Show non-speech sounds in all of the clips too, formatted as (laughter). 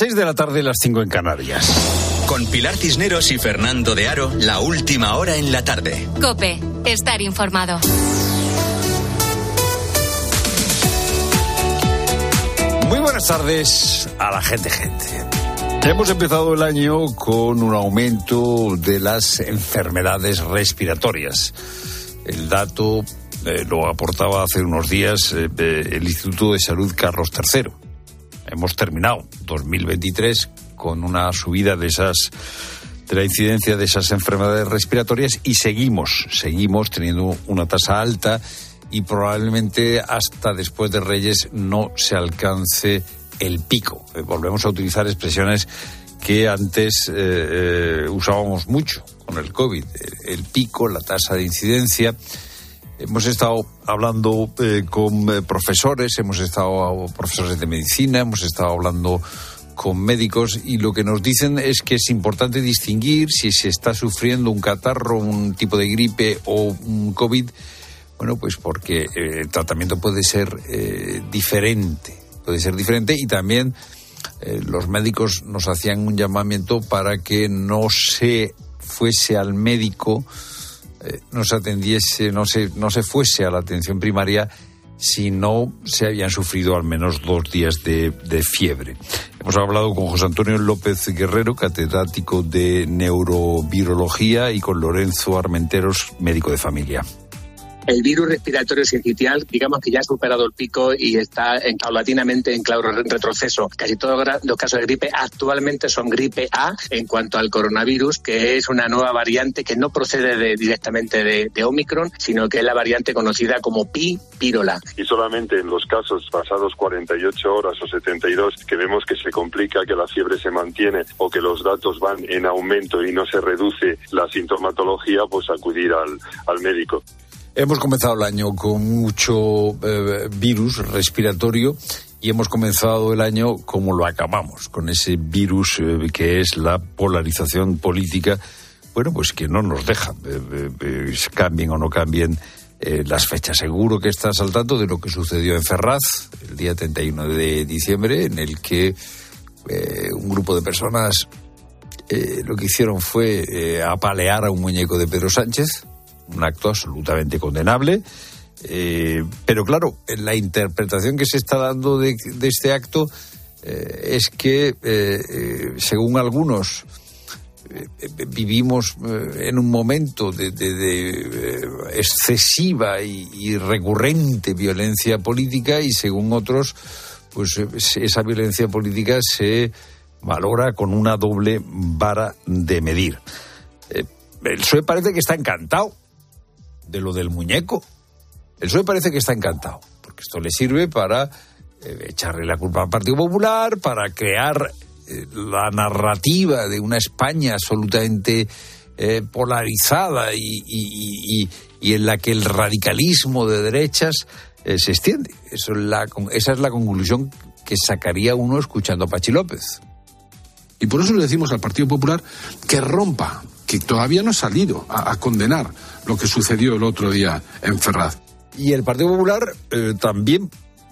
6 de la tarde, las 5 en Canarias. Con Pilar Cisneros y Fernando de Aro, la última hora en la tarde. Cope, estar informado. Muy buenas tardes a la gente, gente. Hemos empezado el año con un aumento de las enfermedades respiratorias. El dato eh, lo aportaba hace unos días eh, el Instituto de Salud Carlos III hemos terminado 2023 con una subida de esas de la incidencia de esas enfermedades respiratorias y seguimos, seguimos teniendo una tasa alta y probablemente hasta después de Reyes no se alcance el pico. Eh, volvemos a utilizar expresiones que antes eh, eh, usábamos mucho con el COVID. El pico, la tasa de incidencia. Hemos estado hablando eh, con eh, profesores, hemos estado profesores de medicina, hemos estado hablando con médicos y lo que nos dicen es que es importante distinguir si se está sufriendo un catarro, un tipo de gripe o un COVID. Bueno, pues porque eh, el tratamiento puede ser diferente, puede ser diferente y también los médicos nos hacían un llamamiento para que no se fuese al médico eh, no se atendiese, no se, no se fuese a la atención primaria si no se habían sufrido al menos dos días de, de, fiebre. Hemos hablado con José Antonio López Guerrero, catedrático de neurovirología, y con Lorenzo Armenteros, médico de familia el virus respiratorio sincitial, digamos que ya ha superado el pico y está en, paulatinamente en claro retroceso. Casi todos los casos de gripe actualmente son gripe A en cuanto al coronavirus, que es una nueva variante que no procede directamente de, Omicron, sino que es la variante conocida como Pi pirola. Y solamente en los casos pasados 48 horas o 72 que vemos que se complica, que la fiebre se mantiene o que los datos van en aumento y no se reduce la sintomatología, pues acudir al, al médico. Hemos comenzado el año con mucho eh, virus respiratorio y hemos comenzado el año como lo acabamos, con ese virus eh, que es la polarización política, bueno, pues que no nos deja, eh, cambien o no cambien las fechas. Seguro que estás al tanto de lo que sucedió en Ferraz el día 31 de diciembre, en el que un grupo de personas lo que hicieron fue apalear a un muñeco de Pedro Sánchez un acto absolutamente condenable. Eh, pero claro, la interpretación que se está dando de, este acto eh, es que, eh, según algunos, vivimos en un momento de, excesiva y, recurrente violencia política y según otros, pues esa violencia política se valora con una doble vara de medir. el PSOE parece que está encantado de lo del muñeco. El PSOE parece que está encantado, porque esto le sirve para eh, echarle la culpa al Partido Popular, para crear eh, la narrativa de una España absolutamente eh, polarizada y, en la que el radicalismo de derechas se extiende. Eso es la, esa es la conclusión que sacaría uno escuchando a Pachi López. Y por eso le decimos al Partido Popular que rompa, que todavía no ha salido a condenar lo que sucedió el otro día en Ferraz. Y el Partido Popular eh, también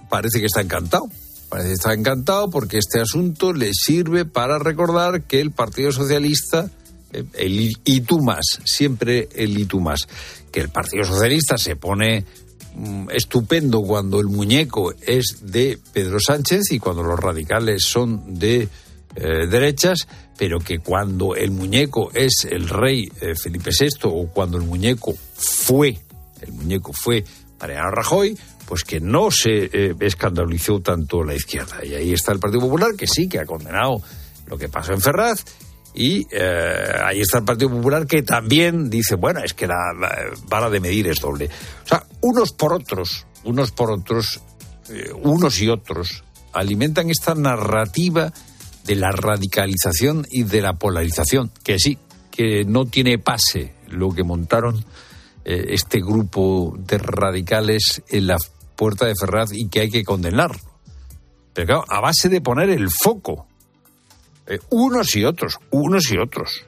parece que está encantado. Parece que está encantado porque este asunto le sirve para recordar que el Partido Socialista, eh, el más, siempre el más, que el Partido Socialista se pone mm, estupendo cuando el muñeco es de Pedro Sánchez y cuando los radicales son de eh, derechas, pero que cuando el muñeco es el rey eh, Felipe VI o cuando el muñeco fue, el muñeco fue Mariano Rajoy, pues que no se eh, escandalizó tanto la izquierda. Y ahí está el Partido Popular, que sí, que ha condenado lo que pasó en Ferraz. Y ahí está el Partido Popular que también dice, bueno, es que la, la, vara de medir es doble. O sea, unos por otros, unos por otros, unos y otros, alimentan esta narrativa de la radicalización y de la polarización, que sí, que no tiene pase lo que montaron eh, este grupo de radicales en la puerta de Ferraz y que hay que condenarlo. Pero claro, a base de poner el foco, eh, unos y otros, unos y otros,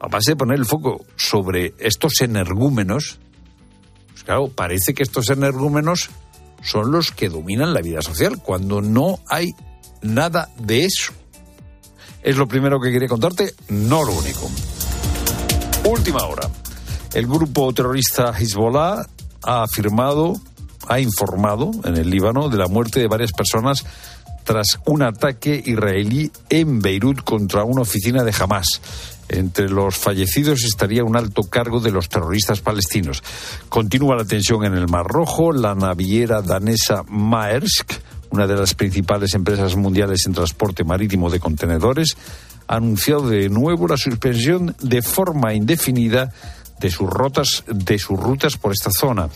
a base de poner el foco sobre estos energúmenos, pues claro, parece que estos energúmenos son los que dominan la vida social, cuando no hay nada de eso Es lo primero que quería contarte, no lo único. Última hora. El grupo terrorista Hezbollah ha afirmado, ha informado en el Líbano de la muerte de varias personas tras un ataque israelí en Beirut contra una oficina de Hamas. Entre los fallecidos estaría un alto cargo de los terroristas palestinos. Continúa la tensión en el Mar Rojo. La naviera danesa Maersk, una de las principales empresas mundiales en transporte marítimo de contenedores, ha anunciado de nuevo la suspensión de forma indefinida de sus, rotas, de sus rutas por esta zona.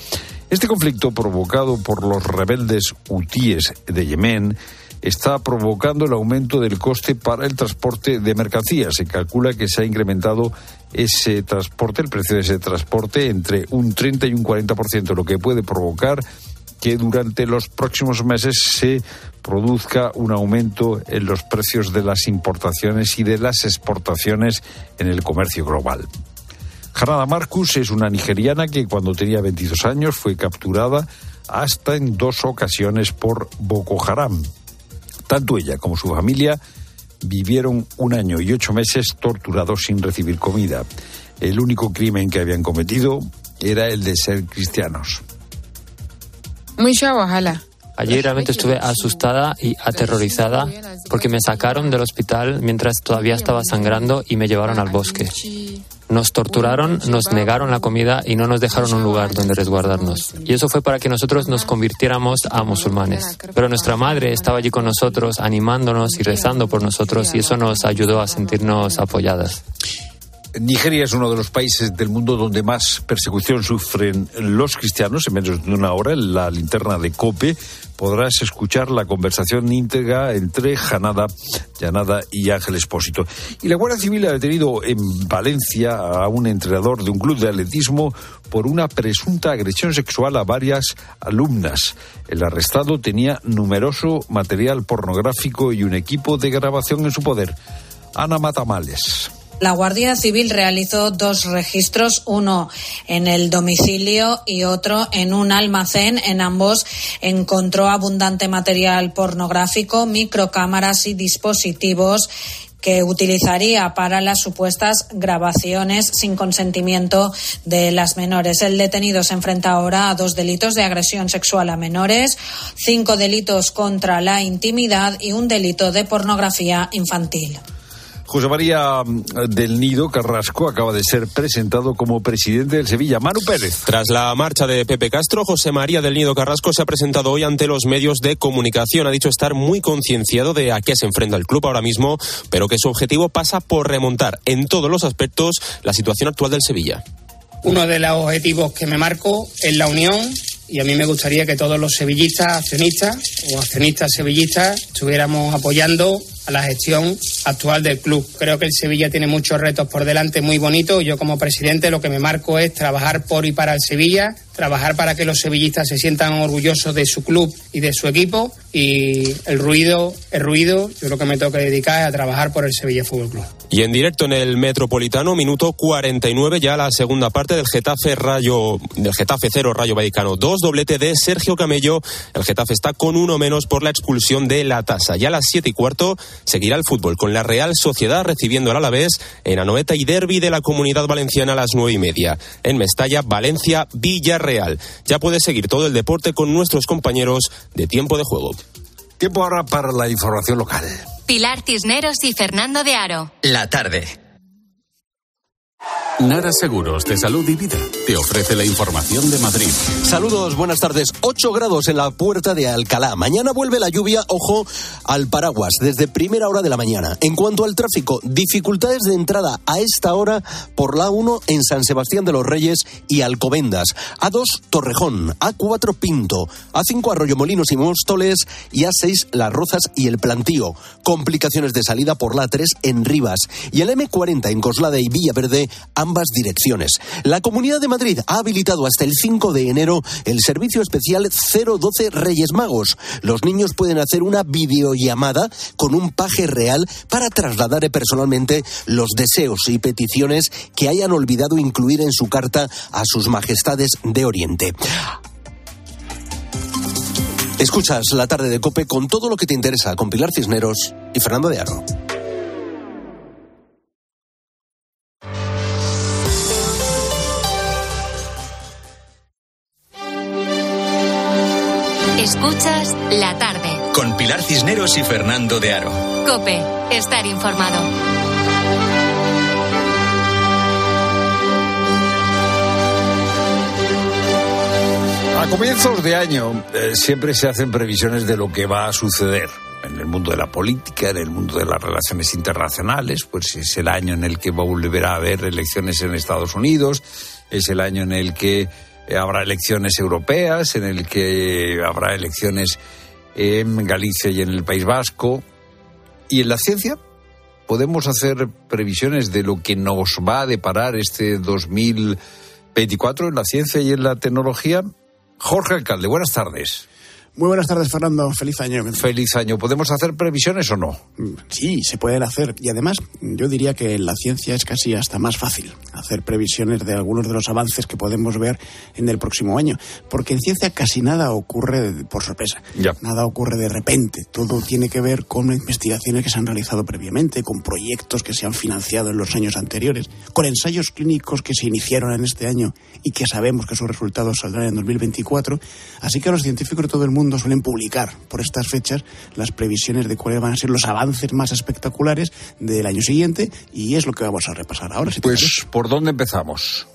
Este conflicto provocado por los rebeldes hutíes de Yemen está provocando el aumento del coste para el transporte de mercancías. Se calcula que se ha incrementado ese transporte, el precio de ese transporte, entre un 30 y un 40%, lo que puede provocar que durante los próximos meses se produzca un aumento en los precios de las importaciones y de las exportaciones en el comercio global. Janada Marcus es una nigeriana que cuando tenía 22 años fue capturada hasta en dos ocasiones por Boko Haram. Tanto ella como su familia vivieron un año y ocho meses torturados sin recibir comida. El único crimen que habían cometido era el de ser cristianos. Allí realmente estuve asustada y aterrorizada porque me sacaron del hospital mientras todavía estaba sangrando y me llevaron al bosque. Nos torturaron, nos negaron la comida y no nos dejaron un lugar donde resguardarnos. Y eso fue para que nosotros nos convirtiéramos a musulmanes. Pero nuestra madre estaba allí con nosotros, animándonos y rezando por nosotros y eso nos ayudó a sentirnos apoyadas. Nigeria es uno de los países del mundo donde más persecución sufren los cristianos. En menos de una hora, en la linterna de COPE, podrás escuchar la conversación íntegra entre Janada, Llanada y Ángel Espósito. Y la Guardia Civil ha detenido en Valencia a un entrenador de un club de atletismo por una presunta agresión sexual a varias alumnas. El arrestado tenía numeroso material pornográfico y un equipo de grabación en su poder. Ana Matamales. La Guardia Civil realizó dos registros, uno en el domicilio y otro en un almacén. En ambos encontró abundante material pornográfico, microcámaras y dispositivos que utilizaría para las supuestas grabaciones sin consentimiento de las menores. El detenido se enfrenta ahora a dos delitos de agresión sexual a menores, cinco delitos contra la intimidad y un delito de pornografía infantil. José María mm, del Nido Carrasco acaba de ser presentado como presidente del Sevilla. Manu Pérez. Tras la marcha de Pepe Castro, José María del Nido Carrasco se ha presentado hoy ante los medios de comunicación. Ha dicho estar muy concienciado de a qué se enfrenta el club ahora mismo, pero que su objetivo pasa por remontar en todos los aspectos la situación actual del Sevilla. Uno de los objetivos que me marco es la unión y a mí me gustaría que todos los sevillistas accionistas o accionistas sevillistas estuviéramos apoyando a la gestión actual del club. Creo que el Sevilla tiene muchos retos por delante muy bonitos. Yo como presidente lo que me marco es trabajar por y para el Sevilla, trabajar para que los sevillistas se sientan orgullosos de su club y de su equipo y el ruido, el ruido, yo lo que me tengo que dedicar es a trabajar por el Sevilla Fútbol Club. Y en directo en el Metropolitano, minuto 49, ya la segunda parte del Getafe Rayo, del Getafe 0 Rayo Vallecano 2, doblete de Sergio Camello. El Getafe está con uno menos por la expulsión de la tasa. Ya a las siete y cuarto seguirá el fútbol con la Real Sociedad recibiendo al Alavés en Anoeta y Derby de la Comunidad Valenciana a las nueve y media. En Mestalla, Valencia, Villarreal. Ya puede seguir todo el deporte con nuestros compañeros de tiempo de juego. Tiempo ahora para la información local. Pilar Cisneros y Fernando de Aro. La tarde. Nara Seguros de Salud y Vida te ofrece la información de Madrid. Saludos, buenas tardes. 8 grados en la puerta de Alcalá. Mañana vuelve la lluvia, ojo, al paraguas desde primera hora de la mañana. En cuanto al tráfico, dificultades de entrada a esta hora por la 1 en San Sebastián de los Reyes y Alcobendas. A2 Torrejón, A4 Pinto, A5 Arroyo Molinos y Móstoles y A6 Las Rozas y el Plantío. Complicaciones de salida por la 3 en Rivas y el M40 en Coslada y Villaverde ambas direcciones. La Comunidad de Madrid ha habilitado hasta el 5 de enero el servicio especial 012 Reyes Magos. Los niños pueden hacer una videollamada con un paje real para trasladar personalmente los deseos y peticiones que hayan olvidado incluir en su carta a sus majestades de Oriente. Escuchas la tarde de Cope con todo lo que te interesa con Pilar Cisneros y Fernando de Aro. Cisneros y Fernando de Aro. Cope, estar informado. A comienzos de año eh, siempre se hacen previsiones de lo que va a suceder en el mundo de la política, en el mundo de las relaciones internacionales, pues es el año en el que volverá a haber elecciones en Estados Unidos, es el año en el que habrá elecciones europeas, en el que habrá elecciones en Galicia y en el País Vasco. Y en la ciencia podemos hacer previsiones de lo que nos va a deparar este 2024 en la ciencia y en la tecnología. Jorge Alcalde, buenas tardes. Muy buenas tardes, Fernando. Feliz año. Feliz año. ¿Podemos hacer previsiones o no? Sí, se pueden hacer. Y además, yo diría que en la ciencia es casi hasta más fácil hacer previsiones de algunos de los avances que podemos ver en el próximo año. Porque en ciencia casi nada ocurre por sorpresa. Ya. Nada ocurre de repente. Todo tiene que ver con investigaciones que se han realizado previamente, con proyectos que se han financiado en los años anteriores, con ensayos clínicos que se iniciaron en este año y que sabemos que sus resultados saldrán en 2024. Así que los científicos de todo el mundo suelen publicar por estas fechas las previsiones de cuáles van a ser los avances más espectaculares del año siguiente y es lo que vamos a repasar ahora. Si pues, ¿por dónde empezamos?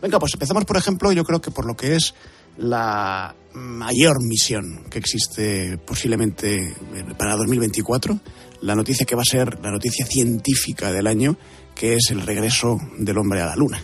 Venga, pues empezamos, por ejemplo, yo creo que por lo que es la mayor misión que existe posiblemente para 2024, la noticia que va a ser la noticia científica del año, que es el regreso del hombre a la Luna.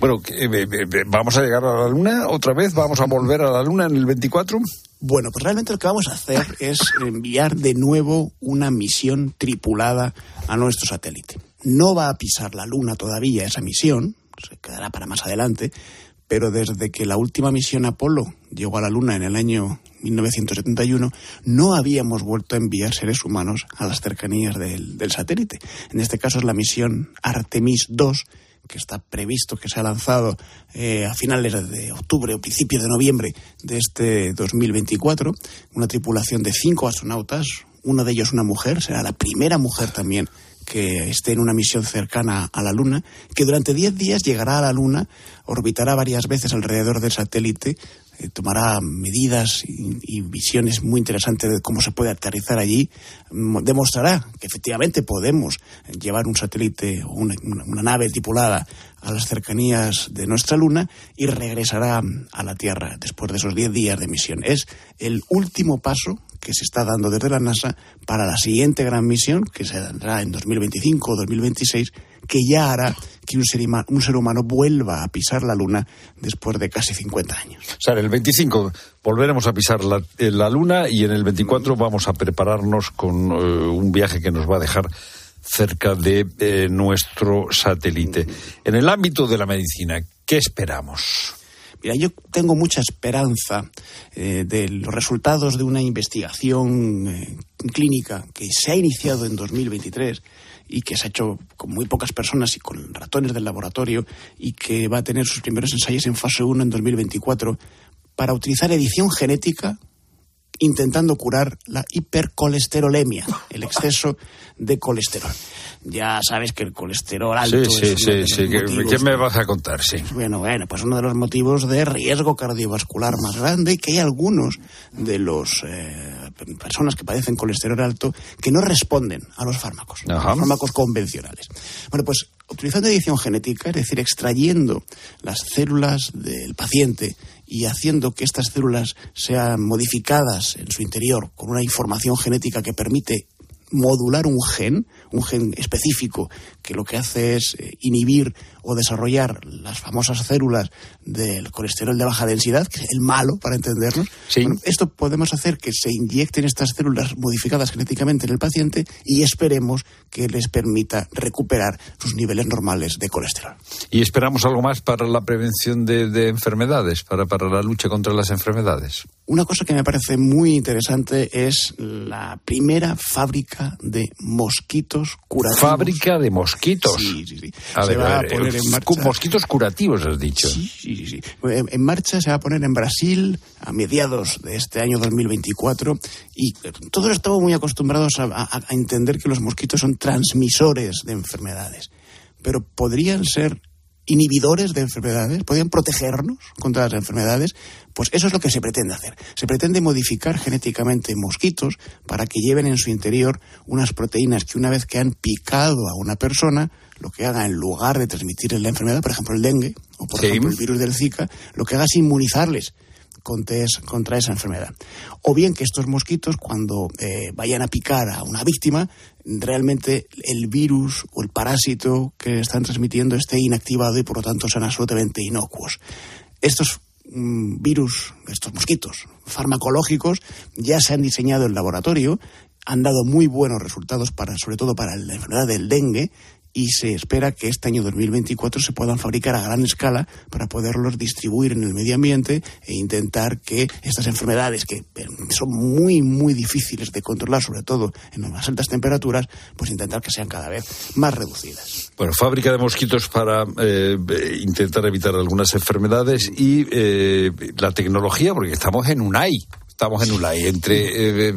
Bueno, ¿vamos a llegar a la Luna otra vez? ¿Vamos a volver a la Luna en el 24? Bueno, pues realmente lo que vamos a hacer es enviar de nuevo una misión tripulada a nuestro satélite. No va a pisar la Luna todavía esa misión, se quedará para más adelante, pero desde que la última misión Apolo llegó a la Luna en el año 1971, no habíamos vuelto a enviar seres humanos a las cercanías del, satélite. En este caso es la misión Artemis II, que está previsto que se ha lanzado eh, a finales de octubre o principios de noviembre de este 2024. Una tripulación de cinco astronautas, uno de ellos una mujer, será la primera mujer también que esté en una misión cercana a la Luna, que durante 10 días llegará a la Luna, orbitará varias veces alrededor del satélite, eh, tomará medidas y, visiones muy interesantes de cómo se puede aterrizar allí, mm, demostrará que efectivamente podemos llevar un satélite o una, nave tripulada a las cercanías de nuestra Luna y regresará a la Tierra después de esos 10 días de misión. Es el último paso que se está dando desde la NASA para la siguiente gran misión, que se dará en 2025 o 2026, que ya hará que un ser, un ser humano vuelva a pisar la Luna después de casi 50 años. O sea, en el 25 volveremos a pisar la, eh, la Luna y en el 24 vamos a prepararnos con eh, un viaje que nos va a dejar cerca de eh, nuestro satélite. En el ámbito de la medicina, ¿qué esperamos? Mira, yo tengo mucha esperanza eh, de los resultados de una investigación eh, clínica que se ha iniciado en 2023 y que se ha hecho con muy pocas personas y con ratones del laboratorio y que va a tener sus primeros ensayos en fase 1 en 2024 para utilizar edición genética intentando curar la hipercolesterolemia, el exceso de colesterol. Ya sabes que el colesterol alto sí, es sí, sí, ¿Qué me vas a contar? Sí. Bueno, bueno, pues uno de los motivos de riesgo cardiovascular más grande y que hay algunos de los eh, personas que padecen colesterol alto que no responden a los fármacos, los fármacos convencionales. Bueno, pues utilizando edición genética, es decir, extrayendo las células del paciente y haciendo que estas células sean modificadas en su interior con una información genética que permite modular un gen, un gen específico que lo que hace es eh, inhibir o desarrollar las famosas células del colesterol de baja densidad, que es el malo para entendernos. esto podemos hacer que se inyecten estas células modificadas genéticamente en el paciente y esperemos que les permita recuperar sus niveles normales de colesterol. ¿Y esperamos algo más para la prevención de, enfermedades, para, para la lucha contra las enfermedades? Una cosa que me parece muy interesante es la primera fábrica de mosquitos curativos. Fábrica de mosquitos. Sí, sí, sí. A se ver, va a a ver, poner en marcha. Mosquitos curativos, has dicho. Sí, sí, sí. En, marcha se va a poner en Brasil a mediados de este año 2024 y todos estamos muy acostumbrados a, a- a entender que los mosquitos son transmisores de enfermedades, pero podrían ser inhibidores de enfermedades, podrían protegernos contra las enfermedades, pues eso es lo que se pretende hacer. Se pretende modificar genéticamente mosquitos para que lleven en su interior unas proteínas que una vez que han picado a una persona, lo que haga en lugar de transmitirle la enfermedad, por ejemplo el dengue o por Sí. ejemplo el virus del Zika, lo que haga es inmunizarles contra, es- contra esa enfermedad. O bien que estos mosquitos, cuando eh, vayan a picar a una víctima, realmente el virus o el parásito que están transmitiendo esté inactivado y por lo tanto sean absolutamente inocuos. Estos mm, virus, estos mosquitos farmacológicos, ya se han diseñado en laboratorio, han dado muy buenos resultados para, sobre todo para la enfermedad del dengue, y se espera que este año 2024 se puedan fabricar a gran escala para poderlos distribuir en el medio ambiente e intentar que estas enfermedades que eh, son muy muy difíciles de controlar, sobre todo en las altas temperaturas, pues intentar que sean cada vez más reducidas. Bueno, fábrica de mosquitos para eh, intentar evitar algunas enfermedades y eh, la tecnología, porque estamos en UNAI. Estamos en UNAI, entre eh,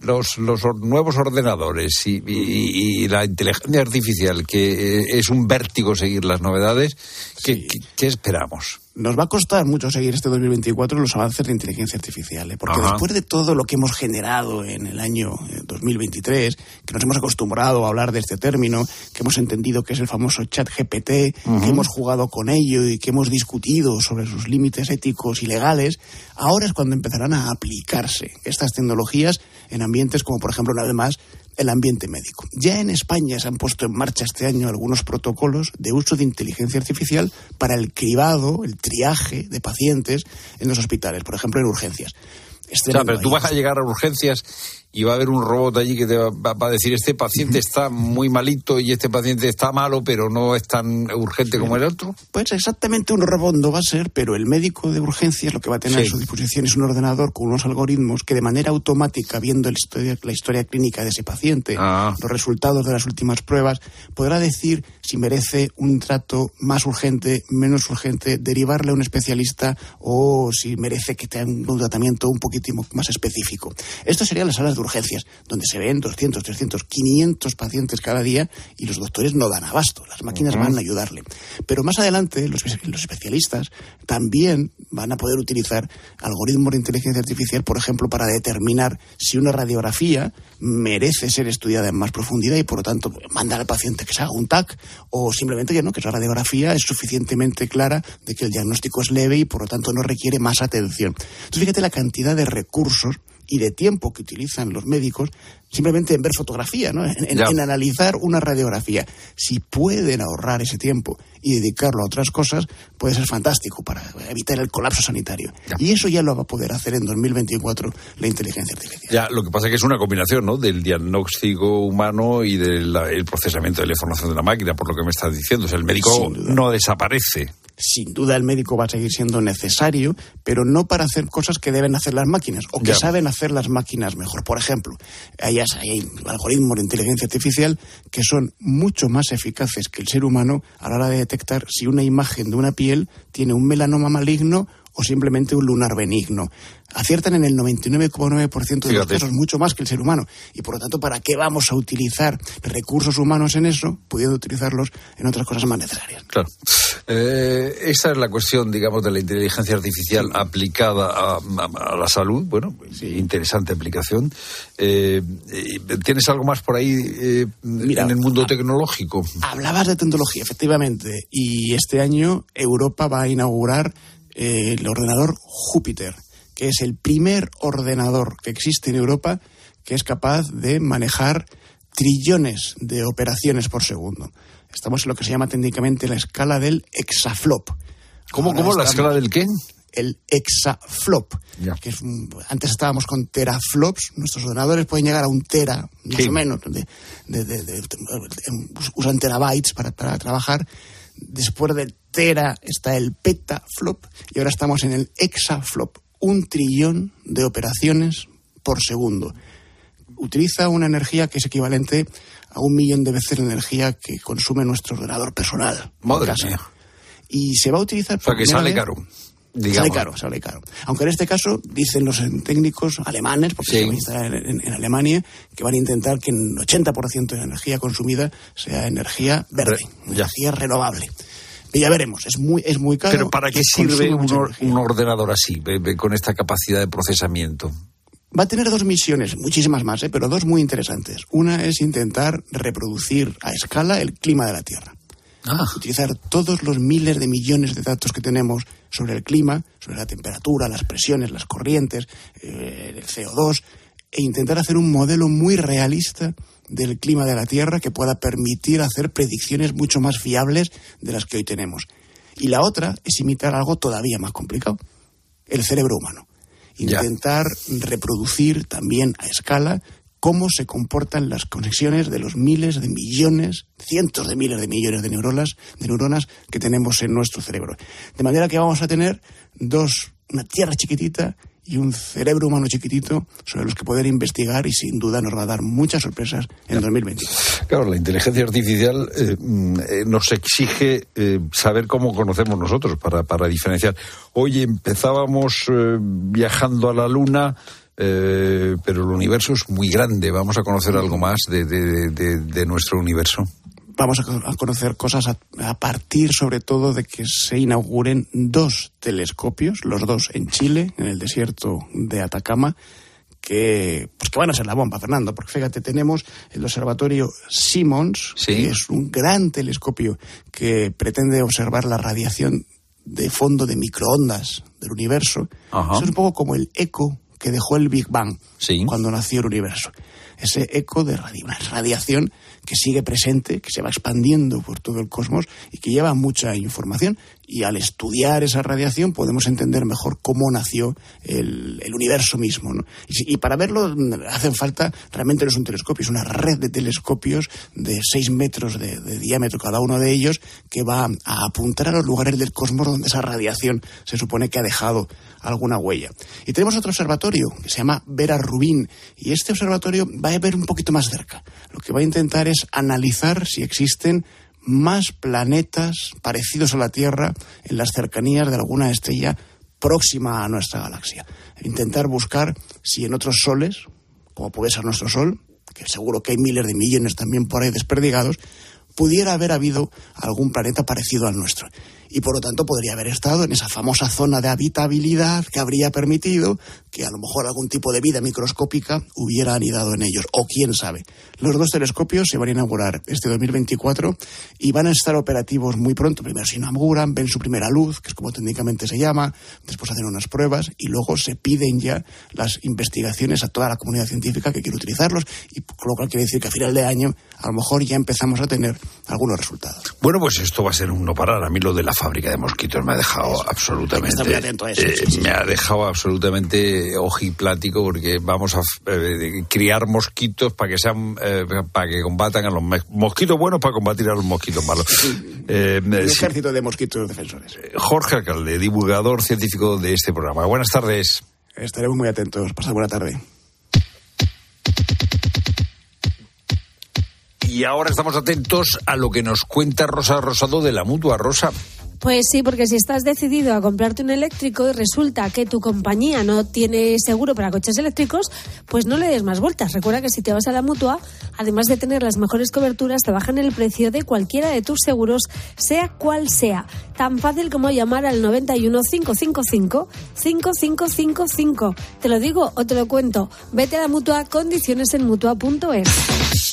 los, los or- nuevos ordenadores y, y- y la inteligencia artificial, que eh, es un vértigo seguir las novedades. ¿Qué, qué- qué esperamos? Nos va a costar mucho seguir este 2024 los avances de inteligencia artificial, ¿eh? porque Ajá. después de todo lo que hemos generado en el año eh, 2023, que nos hemos acostumbrado a hablar de este término, que hemos entendido que es el famoso chat GPT, que hemos jugado con ello y que hemos discutido sobre sus límites éticos y legales, ahora es cuando empezarán a aplicarse estas tecnologías en ambientes como, por ejemplo, una vez más, el ambiente médico. Ya en España se han puesto en marcha este año algunos protocolos de uso de inteligencia artificial para el cribado, el triaje de pacientes en los hospitales, por ejemplo, en urgencias. Es O sea, pero tú vas a llegar a urgencias y va a haber un robot allí que te va, va- va a decir este paciente está muy malito y este paciente está malo, pero no es tan urgente como el otro. Pues exactamente un robot no va a ser, pero el médico de urgencias lo que va a tener Sí. a su disposición es un ordenador con unos algoritmos que de manera automática, viendo la historia, la historia clínica de ese paciente, Ah. los resultados de las últimas pruebas, podrá decir si merece un trato más urgente, menos urgente, derivarle a un especialista o si merece que tenga un tratamiento un poquitito más específico. Esto serían las salas de urgencias, donde se ven 200, 300, 500 pacientes cada día y los doctores no dan abasto. Las máquinas van a ayudarle. Pero más adelante, los, los especialistas también van a poder utilizar algoritmos de inteligencia artificial, por ejemplo, para determinar si una radiografía merece ser estudiada en más profundidad y, por lo tanto, mandar al paciente que se haga un TAC o simplemente que no, que esa radiografía es suficientemente clara de que el diagnóstico es leve y, por lo tanto, no requiere más atención. Entonces, fíjate la cantidad de recursos y de tiempo que utilizan los médicos simplemente en ver fotografía, ¿no? en, en- Ya. en analizar una radiografía. Si pueden ahorrar ese tiempo y dedicarlo a otras cosas, puede ser fantástico para evitar el colapso sanitario. Y eso ya lo va a poder hacer en 2024 la inteligencia artificial. Ya, lo que pasa es que es una combinación, ¿no? Del diagnóstico humano y del el procesamiento de la información de la máquina, por lo que me estás diciendo. O sea, el médico no desaparece. Sin duda el médico va a seguir siendo necesario, pero no para hacer cosas que deben hacer las máquinas o que Ya. saben hacer las máquinas mejor. Por ejemplo, hay, hay algoritmos de inteligencia artificial que son mucho más eficaces que el ser humano a la hora de detectar si una imagen de una piel tiene un melanoma maligno o simplemente un lunar benigno. Aciertan en el 99,9% de los casos, mucho más que el ser humano. Y por lo tanto, ¿para qué vamos a utilizar recursos humanos en eso, pudiendo utilizarlos en otras cosas más necesarias? Claro. Eh, esa es la cuestión, digamos, de la inteligencia artificial aplicada a, a- a la salud. Bueno, pues, interesante aplicación. Eh, eh, ¿Tienes algo más por ahí eh, en el mundo tecnológico? Hablabas de tecnología, efectivamente, y este año Europa va a inaugurar eh, el ordenador Júpiter, que es el primer ordenador que existe en Europa que es capaz de manejar trillones de operaciones por segundo. Estamos en lo que se llama técnicamente la escala del exaflop. ¿Cómo, Ahora cómo? ¿La escala del qué? el exaflop. Ya. Que es antes estábamos con teraflops, nuestros ordenadores pueden llegar a un tera, más Sí. o menos, de, de- de- de- usan terabytes para, para trabajar. Después del tera está el petaflop y ahora estamos en el exaflop, un trillón de operaciones por segundo. utiliza una energía que es equivalente a un millón de veces la energía que consume nuestro ordenador personal. Madre mía. Y se va a utilizar... O sea, que sale vez- caro. Sale digamos. caro, sale caro. Aunque en este caso dicen los técnicos alemanes, porque Sí. se va a instalar en, en- en Alemania, que van a intentar que en 80% de la energía consumida sea energía verde, energía renovable. Y ya veremos, es muy, es muy caro. Pero ¿para qué sirve un, ordenador así, con esta capacidad de procesamiento? Va a tener dos misiones, muchísimas más, ¿eh? pero dos muy interesantes. Una es intentar reproducir a escala el clima de la Tierra. Utilizar todos los miles de millones de datos que tenemos sobre el clima, sobre la temperatura, las presiones, las corrientes, eh, el CO2, e intentar hacer un modelo muy realista del clima de la Tierra que pueda permitir hacer predicciones mucho más fiables de las que hoy tenemos. Y la otra es imitar algo todavía más complicado, el cerebro humano. Intentar reproducir también a escala cómo se comportan las conexiones de los miles de millones, cientos de miles de millones de neuronas, de neuronas que tenemos en nuestro cerebro. De manera que vamos a tener dos, una tierra chiquitita y un cerebro humano chiquitito sobre los que poder investigar y sin duda nos va a dar muchas sorpresas en 2020. Claro, la inteligencia artificial eh, eh, nos exige eh, saber cómo conocemos nosotros para, para diferenciar. Hoy empezábamos viajando a la Luna, eh, pero el universo es muy grande. Vamos a conocer algo más de, de- de- de nuestro universo. Vamos a, co- a conocer cosas a, a partir sobre todo de que se inauguren dos telescopios, los dos en Chile, en el desierto de Atacama, que, pues que van a ser la bomba, Fernando, porque fíjate, tenemos el observatorio Simons, que es un gran telescopio que pretende observar la radiación de fondo de microondas del universo. Ajá. Eso es un poco como el eco que dejó el Big Bang cuando nació el universo. Ese eco de radi- radiación que sigue presente, que se va expandiendo por todo el cosmos y que lleva mucha información. Y al estudiar esa radiación podemos entender mejor cómo nació el, universo mismo. Y, para verlo hacen falta, realmente no es un telescopio, es una red de telescopios de 6 metros de, de diámetro cada uno de ellos que va a apuntar a los lugares del cosmos donde esa radiación se supone que ha dejado alguna huella. Y tenemos otro observatorio que se llama Vera Rubin y este observatorio va a ver un poquito más cerca. Que va a intentar es analizar si existen más planetas parecidos a la Tierra en las cercanías de alguna estrella próxima a nuestra galaxia. Intentar buscar si en otros soles, como puede ser nuestro Sol, que seguro que hay miles de millones también por ahí desperdigados, pudiera haber habido algún planeta parecido al nuestro. Y por lo tanto podría haber estado en esa famosa zona de habitabilidad que habría permitido que a lo mejor algún tipo de vida microscópica hubiera anidado en ellos. O quién sabe. Los dos telescopios se van a inaugurar este 2024 y van a estar operativos muy pronto. Primero se inauguran, ven su primera luz, que es como técnicamente se llama, después hacen unas pruebas y luego se piden ya las investigaciones a toda la comunidad científica que quiere utilizarlos y lo cual quiere decir que a final de año a lo mejor ya empezamos a tener algunos resultados. Bueno, pues esto va a ser un no parar. A mí lo de la fábrica de mosquitos me ha dejado absolutamente. estar muy atento a eso, eh, sí, sí, me ha dejado absolutamente ojiplático porque vamos a eh, criar mosquitos para que sean eh, para que combatan a los mosquitos buenos para combatir a los mosquitos malos. Un ejército de mosquitos defensores. Jorge Alcalde, divulgador científico de este programa. Buenas tardes. Estaremos muy atentos. Pasad buena tarde. Y ahora estamos atentos a lo que nos cuenta Rosa Rosado de la mutua Rosa. Pues sí, porque si estás decidido a comprarte un eléctrico y resulta que tu compañía no tiene seguro para coches eléctricos, pues no le des más vueltas. Recuerda que si te vas a la mutua, además de tener las mejores coberturas, te bajan el precio de cualquiera de tus seguros, sea cual sea. Tan fácil como llamar al 91 555 5555. Te lo digo o te lo cuento. Vete a la mutua, condiciones en mutua.es.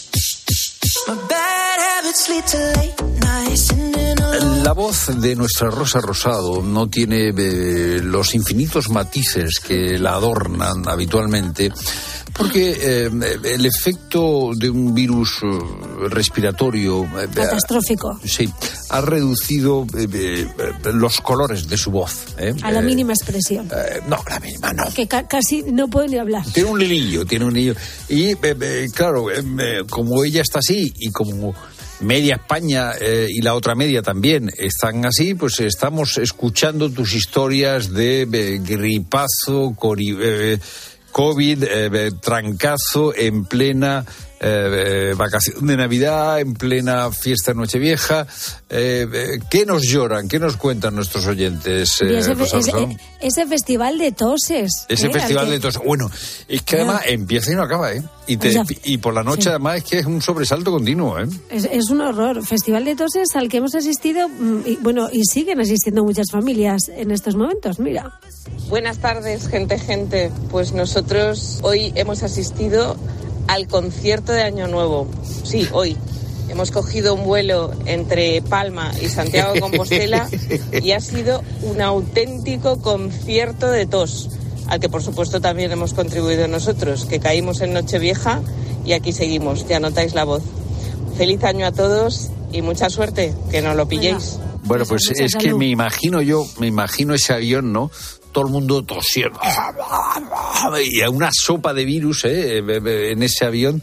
La voz de nuestra Rosa Rosado no tiene eh, los infinitos matices que la adornan habitualmente, porque eh, el efecto de un virus eh, respiratorio eh, Catastrófico. sí, ha reducido los colores de su voz. A la mínima expresión. no, la mínima no. Que ca- casi no puedo ni hablar. Tiene un lilillo, tiene un lilillo. Y claro, como ella está así y como media España eh, y la otra media también están así, pues estamos escuchando tus historias de eh, gripazo, cori- eh, COVID, eh, trancazo en plena eh, vacación de Navidad, en plena fiesta de Nochevieja. Eh, eh, ¿Qué nos lloran? ¿Qué nos cuentan nuestros oyentes? Ese, Rosa ese- Rosón? ese festival de toses. Ese ¿eh? festival que- de tos. Bueno, es que además empieza y no acaba, ¿eh? Y, te- O sea, y por la noche sí. además es que es un sobresalto continuo, ¿eh? Es, es un horror. Festival de toses al que hemos asistido, mm, y, bueno, y siguen asistiendo muchas familias en estos momentos. Mira. Buenas tardes, gente, gente. Pues nosotros hoy hemos asistido al concierto de Año Nuevo. Sí, hoy. Hemos cogido un vuelo entre Palma y Santiago de Compostela y ha sido un auténtico concierto de tos, al que por supuesto también hemos contribuido nosotros, que caímos en Nochevieja y aquí seguimos, ya notáis la voz. Feliz año a todos y mucha suerte, que no lo pilléis. Bueno, pues es que me imagino yo, me imagino ese avión, ¿no? Todo el mundo tosiendo. Y una sopa de virus, ¿eh? En ese avión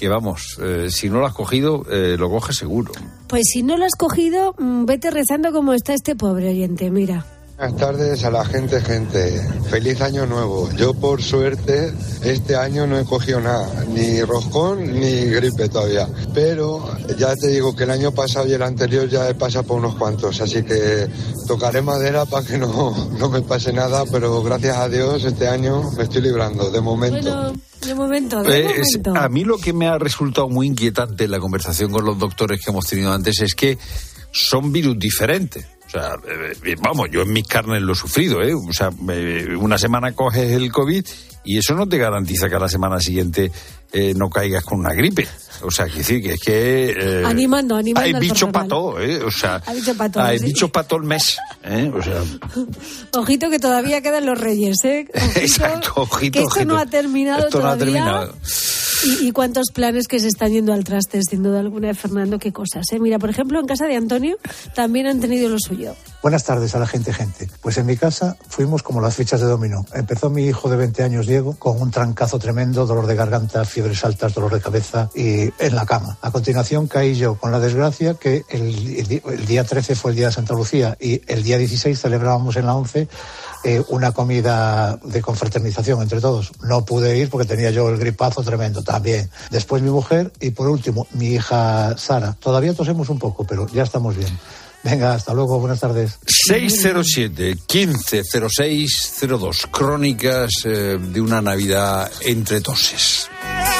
que vamos, eh, si no lo has cogido, eh, lo coges seguro. Pues si no lo has cogido, mm, vete rezando como está este pobre oyente. Mira. Buenas tardes a la gente, gente. Feliz año nuevo. Yo por suerte este año no he cogido nada, ni roscón ni gripe todavía. Pero ya te digo que el año pasado y el anterior ya he pasado por unos cuantos, así que tocaré madera para que no, no me pase nada, pero gracias a Dios este año me estoy librando, de momento. Bueno, de momento, de Eh, es- momento. a mí lo que me ha resultado muy inquietante en la conversación con los doctores que hemos tenido antes es que son virus diferentes. O sea, eh, vamos, yo en mis carnes lo he sufrido, ¿eh? O sea, eh, una semana coges el COVID y eso no te garantiza que a la semana siguiente eh, no caigas con una gripe. O sea, que decir que es que... eh, Animando, animando Hay bicho para todo, ¿eh? O sea, Hay bicho pa' todo, hay sí. bichos para todo el mes, ¿eh? O sea, (laughs) Ojito que todavía quedan los reyes, ¿eh? (laughs) Ojito, exacto, ojito, que esto ojito. no ha terminado Esto no ha todavía. terminado. Y, y cuántos planes que se están yendo al traste, sin duda alguna, de Fernando, qué cosas. ¿eh? Mira, por ejemplo, en casa de Antonio también han tenido lo suyo. Buenas tardes a la gente, gente. Pues en mi casa fuimos como las fichas de dominó. Empezó mi hijo de 20 años, Diego, con un trancazo tremendo, dolor de garganta, fiebres altas, dolor de cabeza y en la cama. A continuación caí yo con la desgracia que el, día 13 fue el día de Santa Lucía y el día 16 celebrábamos en la 11 eh, una comida de confraternización entre todos. No pude ir porque tenía yo el gripazo tremendo también. Después mi mujer y por último mi hija Sara. Todavía tosemos un poco, pero ya estamos bien. Venga, hasta luego, buenas tardes. 607-150602. Crónicas eh, de una Navidad entre toses.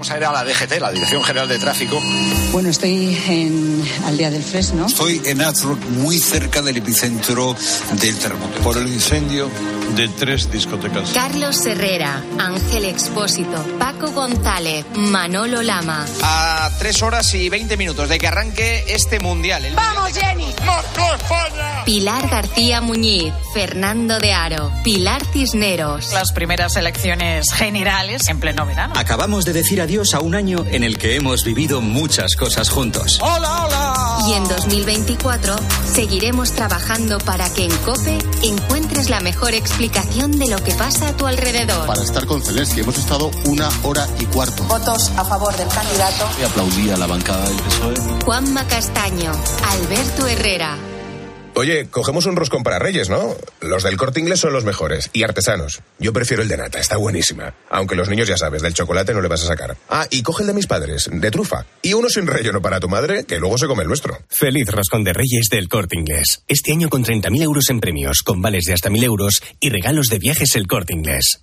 Vamos a ir a la DGT, la Dirección General de Tráfico. Bueno, estoy en Aldea del Fresno. Estoy en Azrock, muy cerca del epicentro del terremoto. Por el incendio de tres discotecas. Carlos Herrera, Ángel Expósito, Paco González, Manolo Lama. A tres horas y 20 minutos de que arranque este mundial. El ¡Vamos, Jenny! España! Pilar García Muñiz, Fernando de Aro, Pilar Cisneros. Las primeras elecciones generales en pleno verano. Acabamos de decir adiós a un año en el que hemos vivido muchas cosas juntos. ¡Hola, hola! Y en 2024 seguiremos trabajando para que en COPE encuentres la mejor explicación de lo que pasa a tu alrededor. Para estar con Zelensky hemos estado una hora y cuarto. Votos a favor del candidato. Y aplaudí a la bancada del PSOE. Juanma Castaño, Alberto Herrera. Oye, cogemos un roscón para Reyes, ¿no? Los del corte inglés son los mejores y artesanos. Yo prefiero el de nata, está buenísima. Aunque los niños ya sabes, del chocolate no le vas a sacar. Ah, y coge el de mis padres, de trufa. Y uno sin relleno para tu madre, que luego se come el nuestro. Feliz Roscón de Reyes del Corte Inglés. Este año con 30.000 euros en premios, con vales de hasta 1.000 euros y regalos de viajes el Corte Inglés.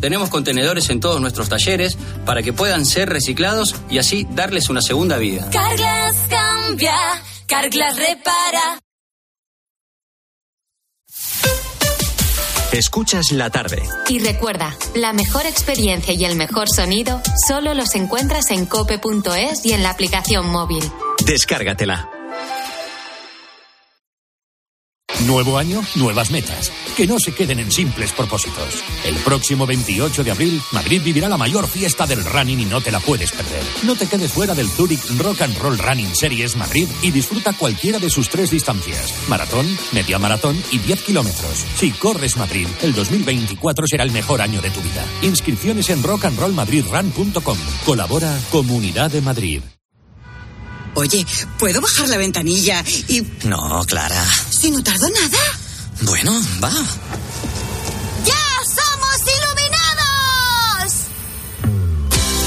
tenemos contenedores en todos nuestros talleres para que puedan ser reciclados y así darles una segunda vida. Carglass cambia, Carglass repara. Escuchas la tarde. Y recuerda, la mejor experiencia y el mejor sonido solo los encuentras en cope.es y en la aplicación móvil. Descárgatela. Nuevo año, nuevas metas. Que no se queden en simples propósitos. El próximo 28 de abril, Madrid vivirá la mayor fiesta del running y no te la puedes perder. No te quedes fuera del Zurich Rock and Roll Running Series Madrid y disfruta cualquiera de sus tres distancias: maratón, media maratón y 10 kilómetros. Si corres Madrid, el 2024 será el mejor año de tu vida. Inscripciones en rockandrollmadridrun.com. Colabora Comunidad de Madrid. Oye, ¿puedo bajar la ventanilla y... No, Clara. si no tardo nada? Bueno, va. ¡Ya somos iluminados!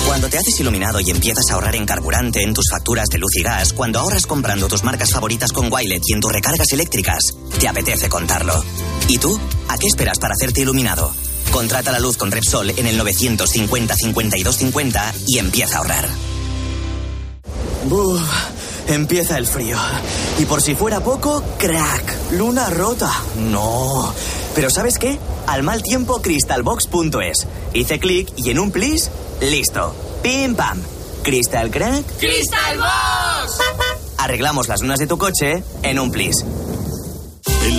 Cuando te haces iluminado y empiezas a ahorrar en carburante en tus facturas de luz y gas, cuando ahorras comprando tus marcas favoritas con Wilet y en tus recargas eléctricas, te apetece contarlo. ¿Y tú? ¿A qué esperas para hacerte iluminado? Contrata la luz con Repsol en el 950 52 50 y empieza a ahorrar. Uf, empieza el frío. Y por si fuera poco, crack, luna rota. No. Pero ¿sabes qué? Al mal tiempo, crystalbox.es. Hice clic y en un plis, listo. Pim pam. Crystal crack. ¡Crystal Box! Arreglamos las lunas de tu coche en un plis.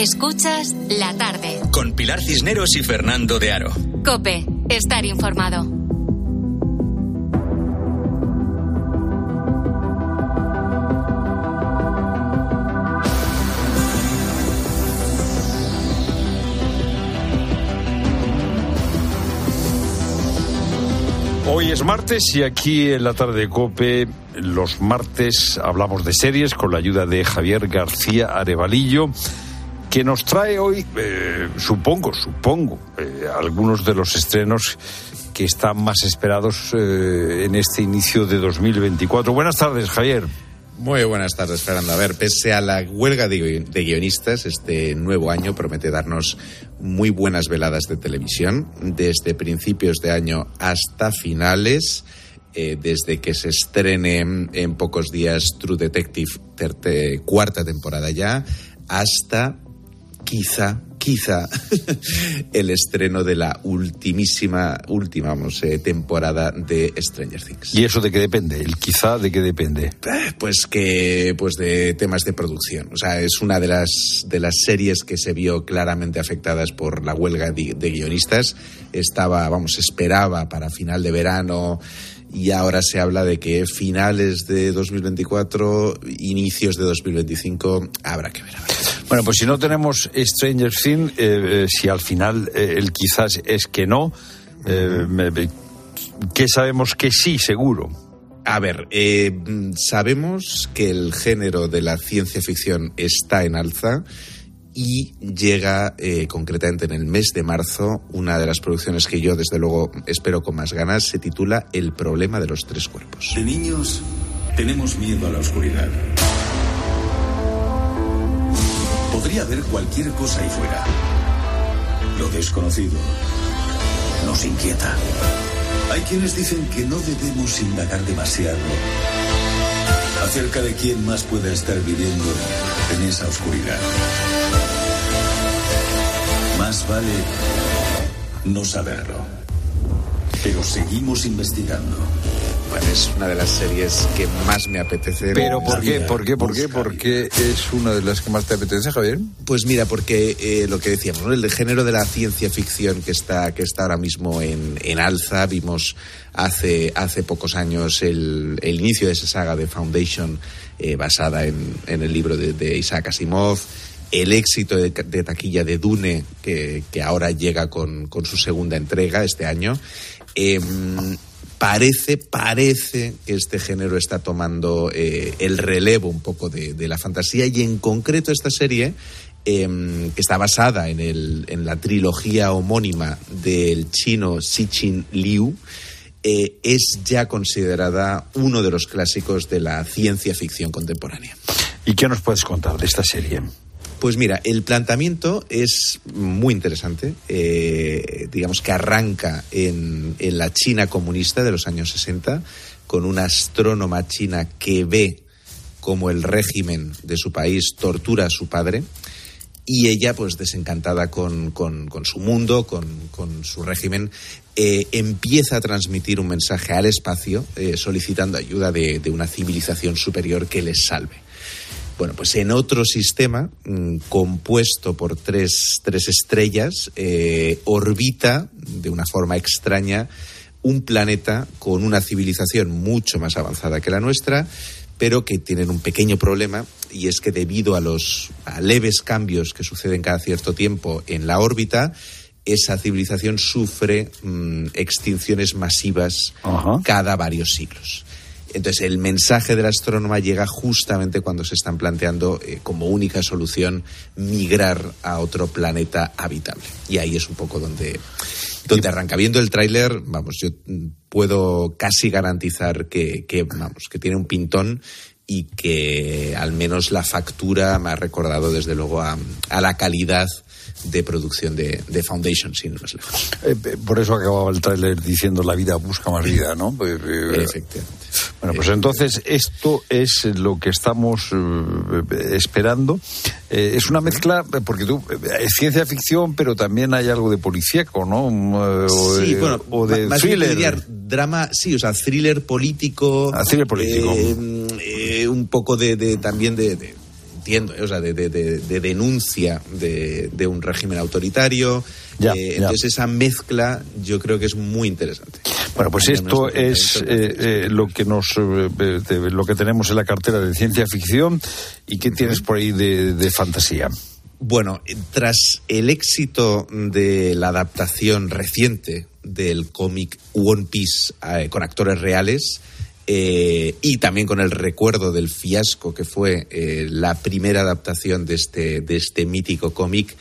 Escuchas la tarde. Con Pilar Cisneros y Fernando de Aro. Cope, estar informado. Hoy es martes y aquí en la tarde de Cope, los martes hablamos de series con la ayuda de Javier García Arevalillo, que nos trae hoy, eh, supongo, supongo, eh, algunos de los estrenos que están más esperados eh, en este inicio de 2024. Buenas tardes, Javier. Muy buenas tardes, Fernando. A ver, pese a la huelga de gui- de guionistas, este nuevo año promete darnos muy buenas veladas de televisión, desde principios de año hasta finales. desde que se estrene en, pocos días True Detective, cuarta temporada ya, hasta quizá, quizá (laughs) el estreno de la ultimísima, última vamos, eh, temporada de Stranger Things. ¿Y eso de qué depende? ¿El quizá de qué depende? Eh, Pues que pues de temas de producción. O sea, es una de las de las series que se vio claramente afectadas por la huelga de, de guionistas. Estaba, vamos, esperaba para final de verano y ahora se habla de que finales de 2024, inicios de 2025 habrá que ver. Bueno, pues si no tenemos Stranger Things, eh, eh, si al final eh, el quizás es que no, ¿qué sabemos que sí, seguro? A ver, mm, sabemos que el género de la ciencia ficción está en alza y llega eh, concretamente en el mes de marzo una de las producciones que yo desde luego espero con más ganas, se titula El problema de los tres cuerpos. De niños tenemos miedo a la oscuridad. Podría haber cualquier cosa ahí fuera. Lo desconocido nos inquieta. Hay quienes dicen que no debemos indagar demasiado acerca de quién más puede estar viviendo en esa oscuridad. Más vale no saberlo. Pero seguimos investigando. Bueno, es una de las series que más me apetece. Pero ¿por qué? ¿Por qué? ¿Por qué? ¿Por qué es una de las que más te apetece, Javier? Pues mira, porque eh, lo que decíamos, ¿no? el género de la ciencia ficción que está, que está ahora mismo en, en alza, vimos hace, hace pocos años el, el inicio de esa saga de Foundation eh, basada en, en el libro de, de Isaac Asimov, el éxito de, taquilla de Dune, que, ahora llega con, su segunda entrega este año. Em, parece, parece que este género está tomando eh, el relevo un poco de, la fantasía y en concreto esta serie, eh, que está basada en, la trilogía homónima del chino Cixin Liu, eh, es ya considerada uno de los clásicos de la ciencia ficción contemporánea. ¿Y qué nos puedes contar de esta serie? Pues mira, el planteamiento es muy interesante. Eh, digamos que arranca en, la China comunista de los años 60, con una astrónoma china que ve como el régimen de su país tortura a su padre. Y ella, pues desencantada con, su mundo, con, su régimen, eh, empieza a transmitir un mensaje al espacio eh, solicitando ayuda de una civilización superior que les salve. Bueno, pues en otro sistema mmm, compuesto por tres, tres estrellas, eh, orbita de una forma extraña un planeta con una civilización mucho más avanzada que la nuestra, pero que tienen un pequeño problema y es que debido a los a leves cambios que suceden cada cierto tiempo en la órbita, esa civilización sufre mmm, extinciones masivas Ajá. cada varios siglos. Entonces, el mensaje del astrónoma llega justamente cuando se están planteando eh, como única solución migrar a otro planeta habitable. Y ahí es un poco donde, donde arranca. Viendo el tráiler, vamos, yo puedo casi garantizar que, que, vamos, que tiene un pintón y que al menos la factura me ha recordado desde luego a, a la calidad de producción de, de Foundation, sin más lejos. Eh, por eso acababa el tráiler diciendo la vida busca más vida, ¿no? Efectivamente. Bueno, pues entonces esto es lo que estamos eh, esperando. Eh, es una mezcla, porque tú, es ciencia ficción, pero también hay algo de policíaco, ¿no? O sí, de, bueno, o de más thriller. Bien drama, sí, o sea, thriller político. Ah, thriller político. Eh, un poco de, de también de, de entiendo, o sea, de, de, de denuncia de, un régimen autoritario. Ya, eh, ya. Entonces esa mezcla yo creo que es muy interesante. Bueno, pues esto es eh, eh, lo que nos lo que tenemos en la cartera de ciencia ficción y qué tienes por ahí de, de fantasía. Bueno, tras el éxito de la adaptación reciente del cómic One Piece eh, con actores reales, eh, y también con el recuerdo del fiasco que fue eh, la primera adaptación de este, de este mítico cómic,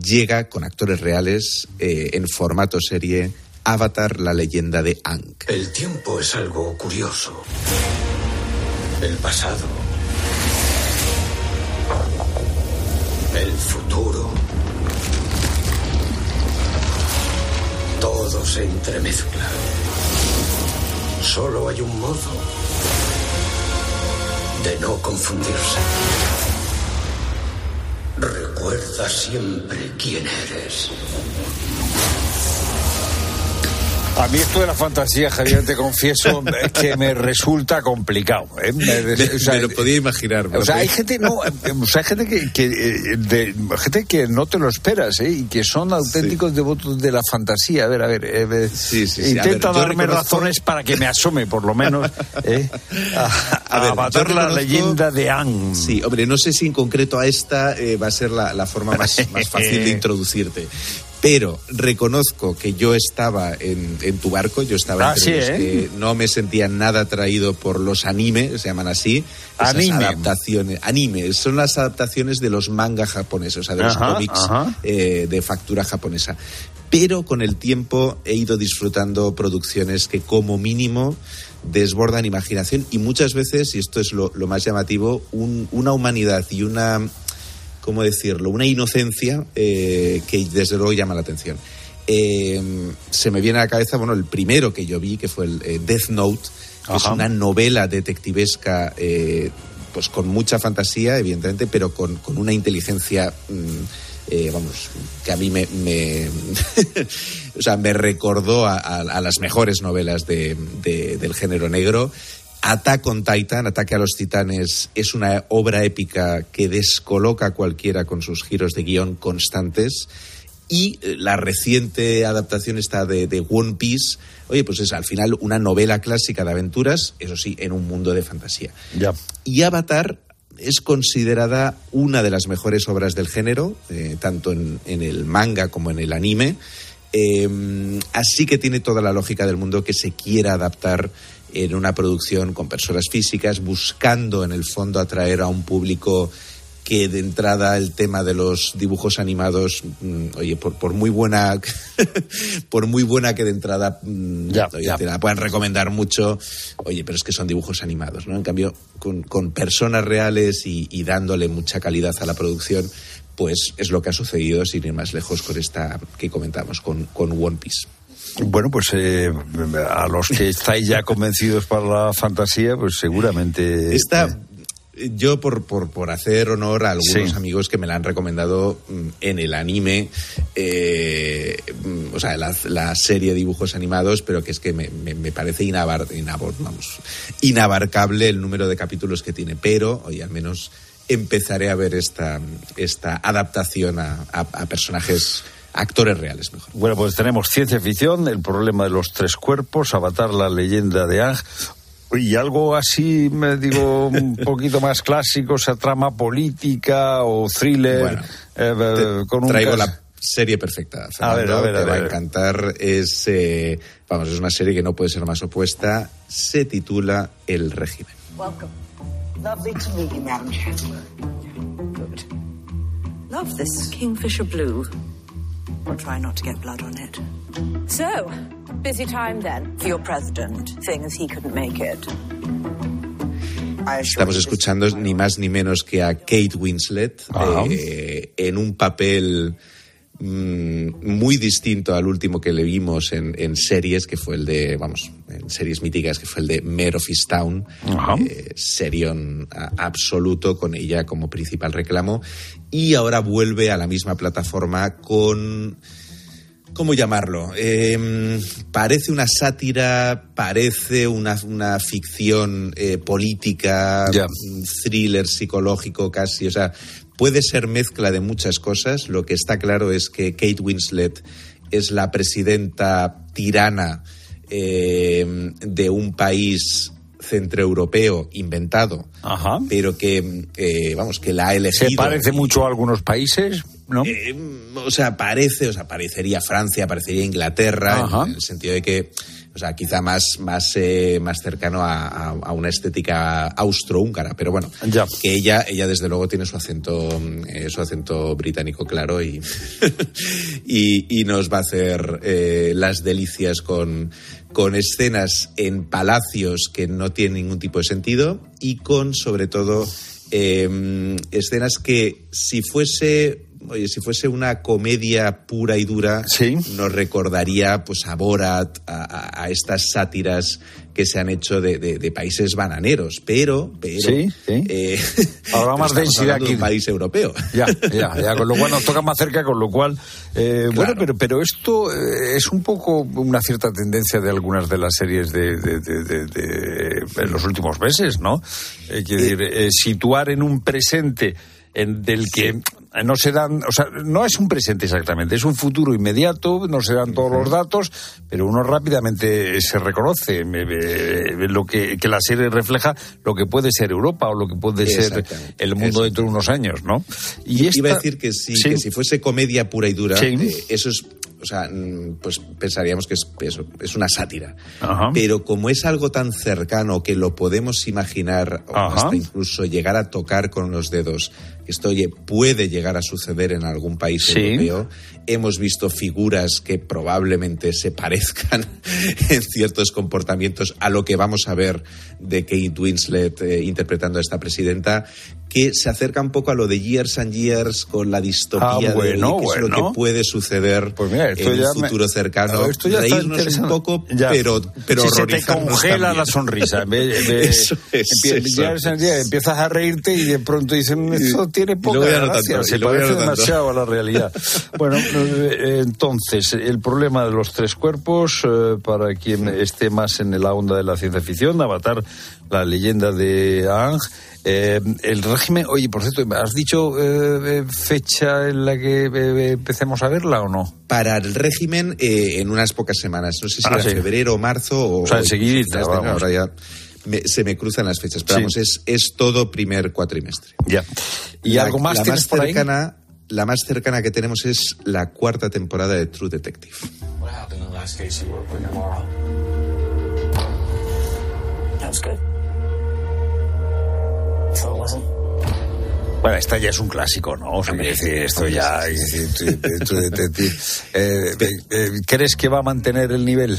llega con actores reales eh, en formato serie Avatar, la leyenda de Ang. El tiempo es algo curioso. El pasado. El futuro. Todo se entremezcla. Solo hay un modo de no confundirse. Recuerda siempre quién eres. A mí esto de la fantasía, Javier, te confieso que me resulta complicado. ¿eh? Me, o sea, me, lo podía imaginar. O sea, hay gente, no, o sea, hay gente que, que de, gente que no te lo esperas, ¿eh? Y que son auténticos sí. devotos de la fantasía. A ver, a ver, eh, sí, sí, intenta a ver, darme reconozco... razones para que me asome, por lo menos, ¿eh? a, a, a ver, la leyenda de Ang. Sí, hombre, no sé si en concreto a esta eh, va a ser la, la forma más, (laughs) más fácil de introducirte pero reconozco que yo estaba en, en tu barco, yo estaba ah, entre sí, los ¿eh? que no me sentía nada atraído por los anime, se llaman así, esas anime. adaptaciones, anime, son las adaptaciones de los manga japoneses, o sea, de los ajá, cómics. Eh, de factura japonesa. Pero con el tiempo he ido disfrutando producciones que como mínimo desbordan imaginación y muchas veces, y esto es lo, lo más llamativo, un, una humanidad y una ¿cómo decirlo? Una inocencia eh, que desde luego llama la atención. Eh, se me viene a la cabeza, bueno, el primero que yo vi, que fue el eh, Death Note, que es una novela detectivesca, pues con mucha fantasía, evidentemente, pero con, con una inteligencia, mmm, vamos, que a mí me, me (laughs) o sea, me recordó a, a, a las mejores novelas de, de, del género negro. Attack on Titan, Ataque a los Titanes, es una obra épica que descoloca a cualquiera con sus giros de guion constantes. Y la reciente adaptación está de, de, One Piece, oye, pues es al final una novela clásica de aventuras, eso sí, en un mundo de fantasía. Ya. Y Avatar es considerada una de las mejores obras del género, eh, tanto en, en, el manga como en el anime. Eh, así que tiene toda la lógica del mundo que se quiera adaptar en una producción con personas físicas, buscando en el fondo atraer a un público que de entrada el tema de los dibujos animados, mm, oye, por, por muy buena, (laughs) por muy buena que de entrada mm, oye, te la puedan recomendar mucho, oye, pero es que son dibujos animados, ¿no? En cambio, con, con personas reales y, y dándole mucha calidad a la producción, pues es lo que ha sucedido, sin ir más lejos, con esta que comentamos, con, con One Piece. Bueno, pues eh, a los que estáis ya convencidos para la fantasía, pues seguramente. Esta, yo por, por, por hacer honor a algunos Sí. amigos que me la han recomendado mm, en el anime, eh, mm, o sea, la, la serie de dibujos animados, pero que es que me, me- me parece inabar, inabar- vamos, inabarcable el número de capítulos que tiene. Pero, oye, al menos empezaré a ver esta, esta adaptación a, a- a personajes, actores reales mejor. Bueno, pues tenemos ciencia ficción, el problema de los tres cuerpos, Avatar, la leyenda de Ang. Y algo así, me digo, un (laughs) poquito más clásico, esa trama política o thriller. Bueno, eh, eh, con un Traigo cas- la serie perfecta. A ver, Fernando, a ver, a te va a ver. encantar. Es, eh, vamos, es una serie que no puede ser más opuesta. Se titula El régimen. Welcome. Lovely to meet you, Madam Chancellor. Good. Love this Kingfisher blue. We'll try not to get blood on it. So, busy time then for your president, seeing as he couldn't make it. Estamos you escuchando ni más ni menos que a Kate Winslet eh, en un papel muy distinto al último que le vimos en, en series, que fue el de, vamos, en series míticas, que fue el de Mare of Easttown, eh, serión absoluto con ella como principal reclamo, y ahora vuelve a la misma plataforma con... ¿Cómo llamarlo? Eh, parece una sátira, parece una, una ficción eh, política, un thriller psicológico casi, o sea, puede ser mezcla de muchas cosas. Lo que está claro es que Kate Winslet es la presidenta tirana eh, de un país centroeuropeo inventado, pero que, eh, vamos, que la ha elegido. Se parece mucho a algunos países, ¿no? Eh, o sea, parece, o sea, parecería Francia, parecería Inglaterra, Ajá. en el sentido de que, o sea, quizá más, más, eh, más cercano a, a- a una estética austrohúngara, pero bueno, que ella, ella desde luego tiene su acento, eh, su acento británico claro y, (laughs) y, y nos va a hacer eh, las delicias con, con escenas en palacios que no tienen ningún tipo de sentido y con, sobre todo, eh, escenas que si fuese oye si fuese una comedia pura y dura nos recordaría pues a Borat a, a- a estas sátiras que se han hecho de, de- de países bananeros pero pero Sí, sí. eh, pero más densidad hablando de aquí. un país europeo Ya, ya, ya, con lo cual nos toca más cerca, con lo cual. eh, Bueno, pero, pero esto eh, es un poco una cierta tendencia de algunas de las series de- de los últimos meses, ¿no? Eh, quiero decir, eh, situar en un presente en, del que no se dan, o sea, no es un presente exactamente, es un futuro inmediato, no se dan todos los datos, pero uno rápidamente se reconoce eh, eh, lo que, que la serie refleja lo que puede ser Europa o lo que puede ser el mundo dentro de unos años, ¿no? Y esta- iba a decir que si, Sí. que si fuese comedia pura y dura, Sí. eh, eso es, o sea, mm, pues pensaríamos que es, es una sátira. Ajá. Pero como es algo tan cercano que lo podemos imaginar o hasta incluso llegar a tocar con los dedos, esto oye, puede llegar a suceder en algún país Sí. europeo. Hemos visto figuras que probablemente se parezcan (laughs) en ciertos comportamientos a lo que vamos a ver de Kate Winslet eh, interpretando a esta presidenta, que se acerca un poco a lo de Years and Years con la distopía Ah, de bueno, es lo bueno. que puede suceder esto en un me- futuro cercano. Esto ya está Reírnos un interesante. poco, Ya. pero, pero si se te congela también. la sonrisa. (laughs) Eso es, empie- eso empiezas a reírte y de pronto dicen esto tiene poca gracia, tanto, se parece demasiado a la realidad. (laughs) bueno, eh, entonces, el problema de los tres cuerpos, eh, para quien esté más en la onda de la ciencia ficción, Avatar, la leyenda de Aang, eh, el régimen, oye, por cierto, ¿has dicho eh, fecha en la que eh, empecemos a verla o no? Para el régimen, eh, en unas pocas semanas. No sé si Ah, era sí. febrero marzo o. O sea, enseguidita, de vamos. Ahora ya me- se me cruzan las fechas. Pero Sí. vamos, es, es todo primer cuatrimestre. Ya. ¿Y La- algo más la tienes más por ahí? cercana, la más cercana que tenemos es la cuarta temporada de True Detective. Bueno, esta ya es un clásico, ¿no? O sea, quiero decir, esto ya... Eh, ¿Crees que va a mantener el nivel?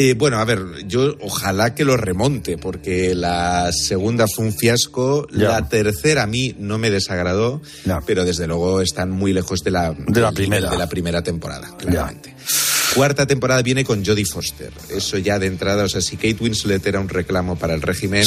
Eh, bueno, a ver, yo ojalá que lo remonte, porque la segunda fue un fiasco, la tercera a mí no me desagradó, pero desde luego están muy lejos de la, de la primera, de la primera temporada, claramente. Cuarta temporada viene con Jodie Foster. Eso ya de entrada, o sea, si Kate Winslet era un reclamo para el régimen,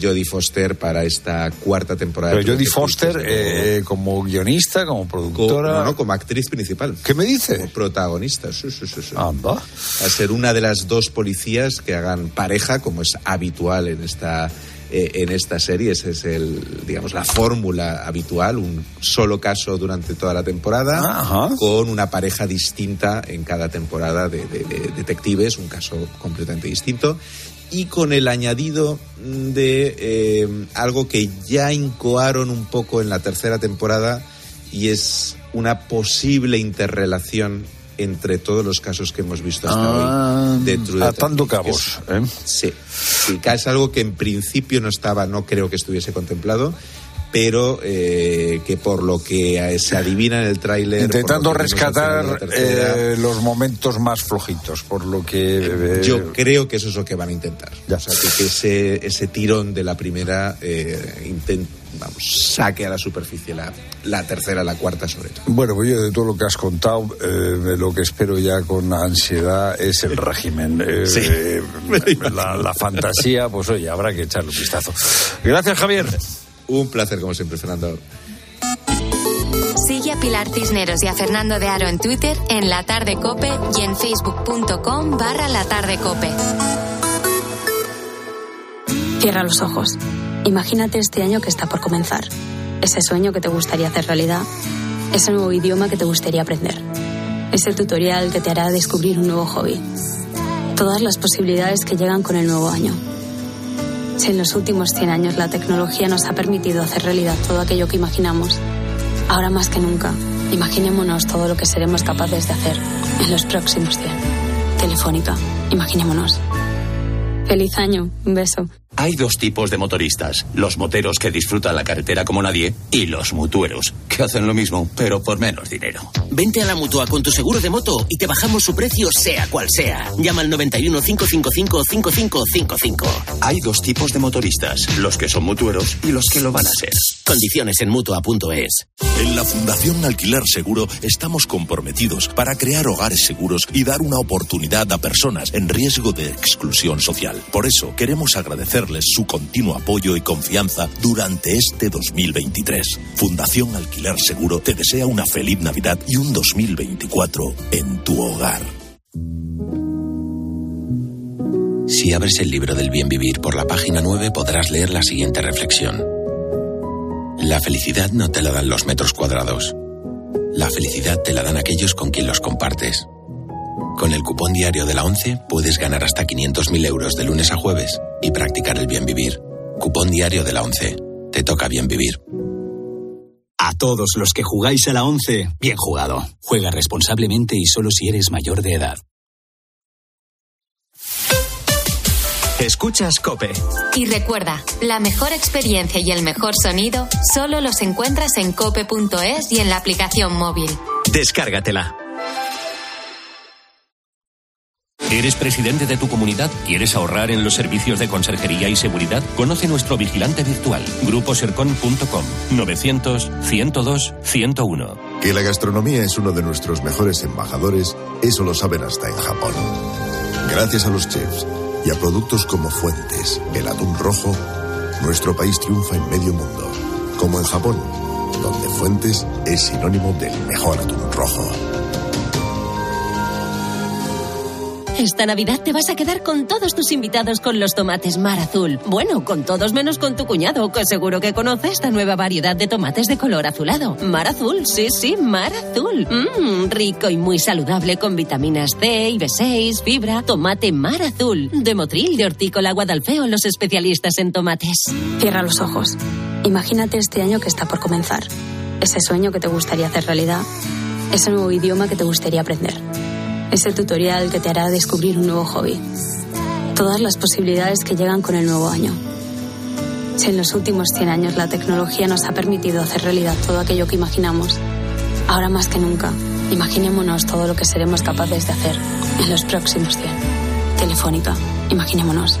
Jodie Foster para esta cuarta temporada. Pero Jodie Foster eh, como guionista, como productora. Como, no, no, como actriz principal. ¿Qué me dice? Como protagonista. Sí, sí, sí, Anda. A ser una de las dos policías que hagan pareja, como es habitual en esta en esta serie. Esa es el, digamos, la fórmula habitual, un solo caso durante toda la temporada, con una pareja distinta en cada temporada de, detectives, un caso completamente distinto y con el añadido de eh, algo que ya incoaron un poco en la tercera temporada y es una posible interrelación entre todos los casos que hemos visto hasta ah, hoy de True Atando cabos. ¿eh? Sí, sí, es algo que en principio no estaba, no creo que estuviese contemplado, pero eh, que por lo que se adivina en el tráiler... Intentando rescatar eh, los momentos más flojitos, por lo que... Yo creo que eso es lo que van a intentar. O sea, que, ese, ese tirón de la primera intenta vamos, saque a la superficie la, la tercera, la cuarta sobre todo. Bueno, pues yo de todo lo que has contado, eh, lo que espero ya con ansiedad es el régimen. Eh, la, fantasía, pues oye, habrá que echarle un vistazo. Gracias, Javier. Un placer, como siempre, Fernando. Sigue a Pilar Cisneros y a Fernando de Aro en Twitter, en La Tarde Cope y en facebook.com barra La Tarde Cope. Cierra los ojos. Imagínate este año que está por comenzar. Ese sueño que te gustaría hacer realidad. Ese nuevo idioma que te gustaría aprender. Ese tutorial que te hará descubrir un nuevo hobby. Todas las posibilidades que llegan con el nuevo año. Si en los últimos 100 años la tecnología nos ha permitido hacer realidad todo aquello que imaginamos, ahora más que nunca, imaginémonos todo lo que seremos capaces de hacer en los próximos 100. Telefónica, imaginémonos. Feliz año, un beso. Hay dos tipos de motoristas, los moteros que disfrutan la carretera como nadie y los mutueros, que hacen lo mismo, pero por menos dinero. Vente a la mutua con tu seguro de moto y te bajamos su precio sea cual sea. Llama al 91 555 5555. Hay dos tipos de motoristas, los que son mutueros y los que lo van a ser. Condiciones en mutua.es. En la Fundación Alquiler Seguro estamos comprometidos para crear hogares seguros y dar una oportunidad a personas en riesgo de exclusión social. Por eso queremos agradecer su continuo apoyo y confianza durante este 2023. Fundación Alquiler Seguro te desea una feliz Navidad y un 2024 en tu hogar. Si abres el libro del bien vivir por la página 9 podrás leer la siguiente reflexión. La felicidad no te la dan los metros cuadrados. La felicidad te la dan aquellos con quien los compartes. Con el cupón diario de la 11 puedes ganar hasta 500.000 euros de lunes a jueves y practicar el bien vivir. Cupón diario de la 11. Te toca bien vivir. A todos los que jugáis a la 11, bien jugado. Juega responsablemente y solo si eres mayor de edad. Escuchas Cope. Y recuerda, la mejor experiencia y el mejor sonido solo los encuentras en cope.es y en la aplicación móvil. Descárgatela. ¿Eres presidente de tu comunidad? ¿Quieres ahorrar en los servicios de conserjería y seguridad? Conoce nuestro vigilante virtual, gruposercon.com 900 102 101. Que la gastronomía es uno de nuestros mejores embajadores, eso lo saben hasta en Japón. Gracias a los chefs y a productos como Fuentes, el atún rojo, nuestro país triunfa en medio mundo, como en Japón, donde Fuentes es sinónimo del mejor atún rojo. Esta Navidad te vas a quedar con todos tus invitados con los tomates Mar Azul. Bueno, con todos menos con tu cuñado, que seguro que conoce esta nueva variedad de tomates de color azulado. Mar Azul, sí, sí, Mar Azul. Mmm, rico y muy saludable con vitaminas C y B6, fibra. Tomate Mar Azul. De Motril, de Hortícola Guadalfeo, los especialistas en tomates. Cierra los ojos. Imagínate este año que está por comenzar ese sueño que te gustaría hacer realidad, ese nuevo idioma que te gustaría aprender, ese tutorial que te hará descubrir un nuevo hobby. Todas las posibilidades que llegan con el nuevo año. Si en los últimos 100 años la tecnología nos ha permitido hacer realidad todo aquello que imaginamos, ahora más que nunca, imaginémonos todo lo que seremos capaces de hacer en los próximos 100. Telefónica, imaginémonos.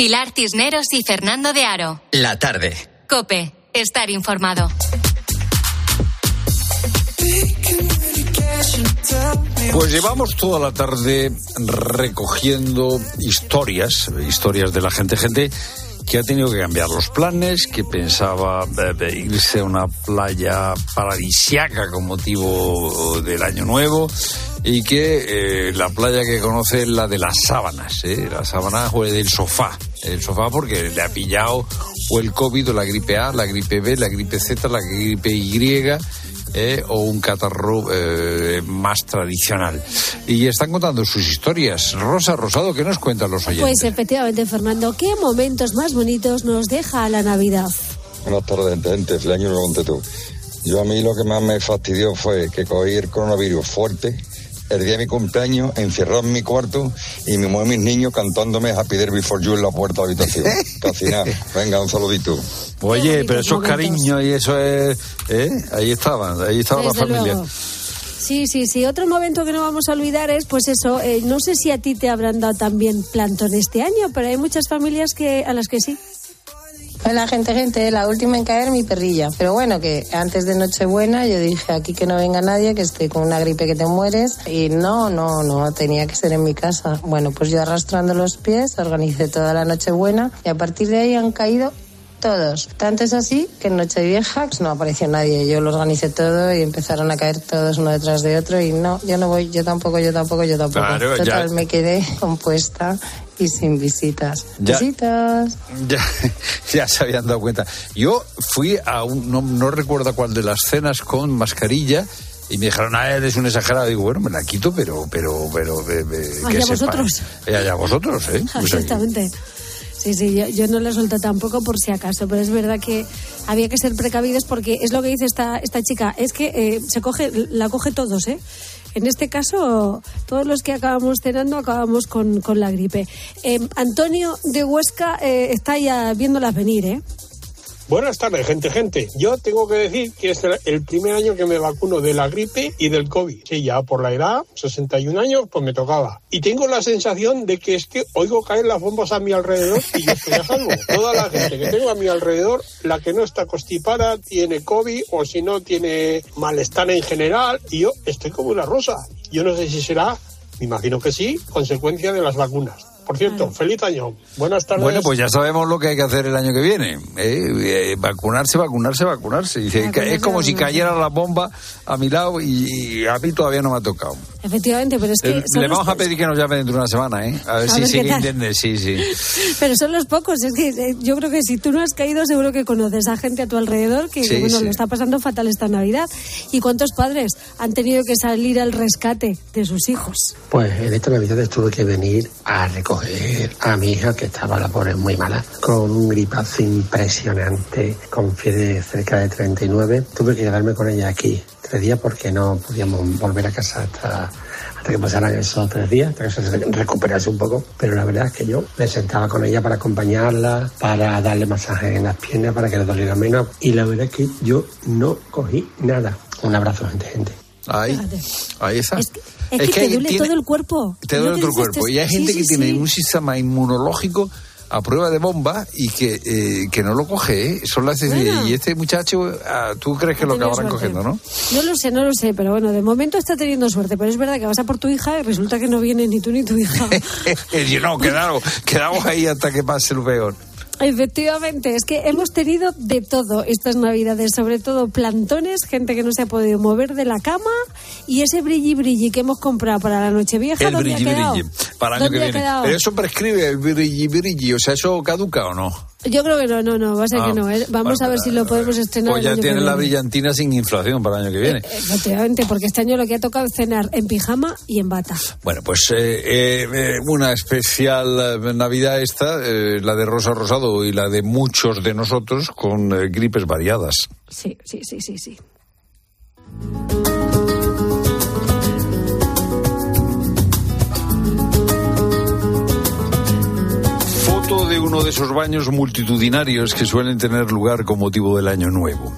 Pilar Cisneros y Fernando de Aro. La tarde. Cope, estar informado. Pues llevamos toda la tarde recogiendo historias, historias de la gente, gente que ha tenido que cambiar los planes, que pensaba eh, irse a una playa paradisiaca con motivo del Año Nuevo y que eh, la playa que conoce es la de las sábanas, ¿eh? la sábana o del sofá, el sofá porque le ha pillado o el COVID o la gripe A, la gripe B, la gripe Z, la gripe Y. ¿eh? o un catarro eh, más tradicional. Y están contando sus historias. Rosa Rosado, ¿qué nos cuentan los oyentes? Pues efectivamente, Fernando, ¿qué momentos más bonitos nos deja la Navidad? Buenas tardes, gente. El año lo conté tú. Yo a mí lo que más me fastidió fue que cogí el coronavirus fuerte el día de mi cumpleaños, encerrado en mi cuarto y mi mujer y mis niños cantándome Happy Day Before You en la puerta de la habitación. (laughs) Casi nada. Venga, un saludito. Oye, pero esos cariños y eso es... ¿eh? Ahí estaban, ahí estaba la familia. Sí, sí, sí. Otro momento que no vamos a olvidar es, pues eso, eh, no sé si a ti te habrán dado también plantón este año, pero hay muchas familias que a las que sí. Hola gente, gente, la última en caer mi perrilla. Pero bueno, que antes de Nochebuena yo dije aquí que no venga nadie, que esté con una gripe que te mueres. Y no, no, no, tenía que ser en mi casa. Bueno, pues yo arrastrando los pies organicé toda la Nochebuena y a partir de ahí han caído todos. Tanto es así que en Nochevieja pues, no apareció nadie. Yo lo organicé todo y empezaron a caer todos uno detrás de otro y no, yo no voy, yo tampoco, yo tampoco, yo tampoco. Claro, Total, ya. me quedé compuesta y sin visitas. Ya. Visitas. Ya, (laughs) ya se habían dado cuenta. Yo fui a un, no, no recuerdo cuál de las cenas con mascarilla y me dijeron, ah, eres un exagerado. Digo, bueno, me la quito, pero, pero, pero, eh, eh, que Allá sepa. vosotros. Eh, allá vosotros, ¿eh? (laughs) Pues aquí. Exactamente. Sí, sí, yo, yo no la suelto tampoco por si acaso, pero es verdad que había que ser precavidos porque es lo que dice esta, esta chica, es que eh, se coge, la coge todos, ¿eh? En este caso, todos los que acabamos cenando acabamos con, con la gripe. Eh, Antonio de Huesca eh, está ya viéndolas venir, ¿eh? Buenas tardes, gente, gente. Yo tengo que decir que es el primer año que me vacuno de la gripe y del COVID. Sí, ya por la edad, 61 años, pues me tocaba. Y tengo la sensación de que es que oigo caer las bombas a mi alrededor y yo estoy a salvo. Toda la gente que tengo a mi alrededor, la que no está constipada, tiene COVID o si no tiene malestar en general y yo estoy como una rosa. Yo no sé si será, me imagino que sí, consecuencia de las vacunas. Por cierto, feliz año. Buenas tardes. Bueno, pues ya sabemos lo que hay que hacer el año que viene. ¿eh? Eh, vacunarse, vacunarse, vacunarse. Dice, Vacunarse, es como si cayera la bomba a mi lado y, y a mí todavía no me ha tocado. Efectivamente, pero es que... Eh, Le los vamos a pedir que nos llame dentro de una semana, ¿eh? A ver A si ver sí entiende, sí, sí. (laughs) Pero son los pocos, es que eh, yo creo que si tú no has caído, seguro que conoces a gente a tu alrededor que, Sí, bueno, sí. lo está pasando fatal esta Navidad. ¿Y cuántos padres han tenido que salir al rescate de sus hijos? Pues en esta Navidad tuve que venir a recoger a mi hija que estaba la pobre muy mala, con un gripazo impresionante, con fiebre cerca de 39. Tuve que quedarme con ella aquí tres días porque no podíamos volver a casa hasta, hasta que pasaran esos tres días, hasta que se recuperase un poco. Pero la verdad es que yo me sentaba con ella para acompañarla, para darle masaje en las piernas, para que le doliera menos. Y la verdad es que yo no cogí nada. Un abrazo, gente, gente. Ahí, ahí está. Es que, te duele tiene- todo el cuerpo. te duele que otro dices, cuerpo. Y hay gente sí, que tiene sí. un sistema inmunológico a prueba de bomba y que, eh, que no lo coge, ¿eh? Son las Bueno. Y este muchacho, ah, tú crees que lo acabarán suerte. cogiendo, ¿no? No lo sé, no lo sé, pero bueno, de momento está teniendo suerte. Pero es verdad que vas a por tu hija y resulta que no viene ni tú ni tu hija. (laughs) Y no, quedamos, quedamos ahí hasta que pase lo peor. Efectivamente, es que hemos tenido de todo estas navidades, sobre todo plantones, gente que no se ha podido mover de la cama y ese brilli brilli que hemos comprado para la noche vieja. El brilli brilli, para el año que viene. Eso prescribe el brilli brilli, o sea, ¿eso caduca o no? Yo creo que no, no, no, va a ser que ah, no. ¿eh? Vamos a ver si lo podemos estrenar. Pues ya tiene la brillantina sin inflación para el año que viene. Eh, efectivamente, porque este año lo que ha tocado es cenar en pijama y en bata. Bueno, pues eh, una especial Navidad esta, la de Rosa Rosado y la de muchos de nosotros con gripes variadas. Sí, sí, sí, sí, sí. Uno de esos baños multitudinarios que suelen tener lugar con motivo del Año Nuevo.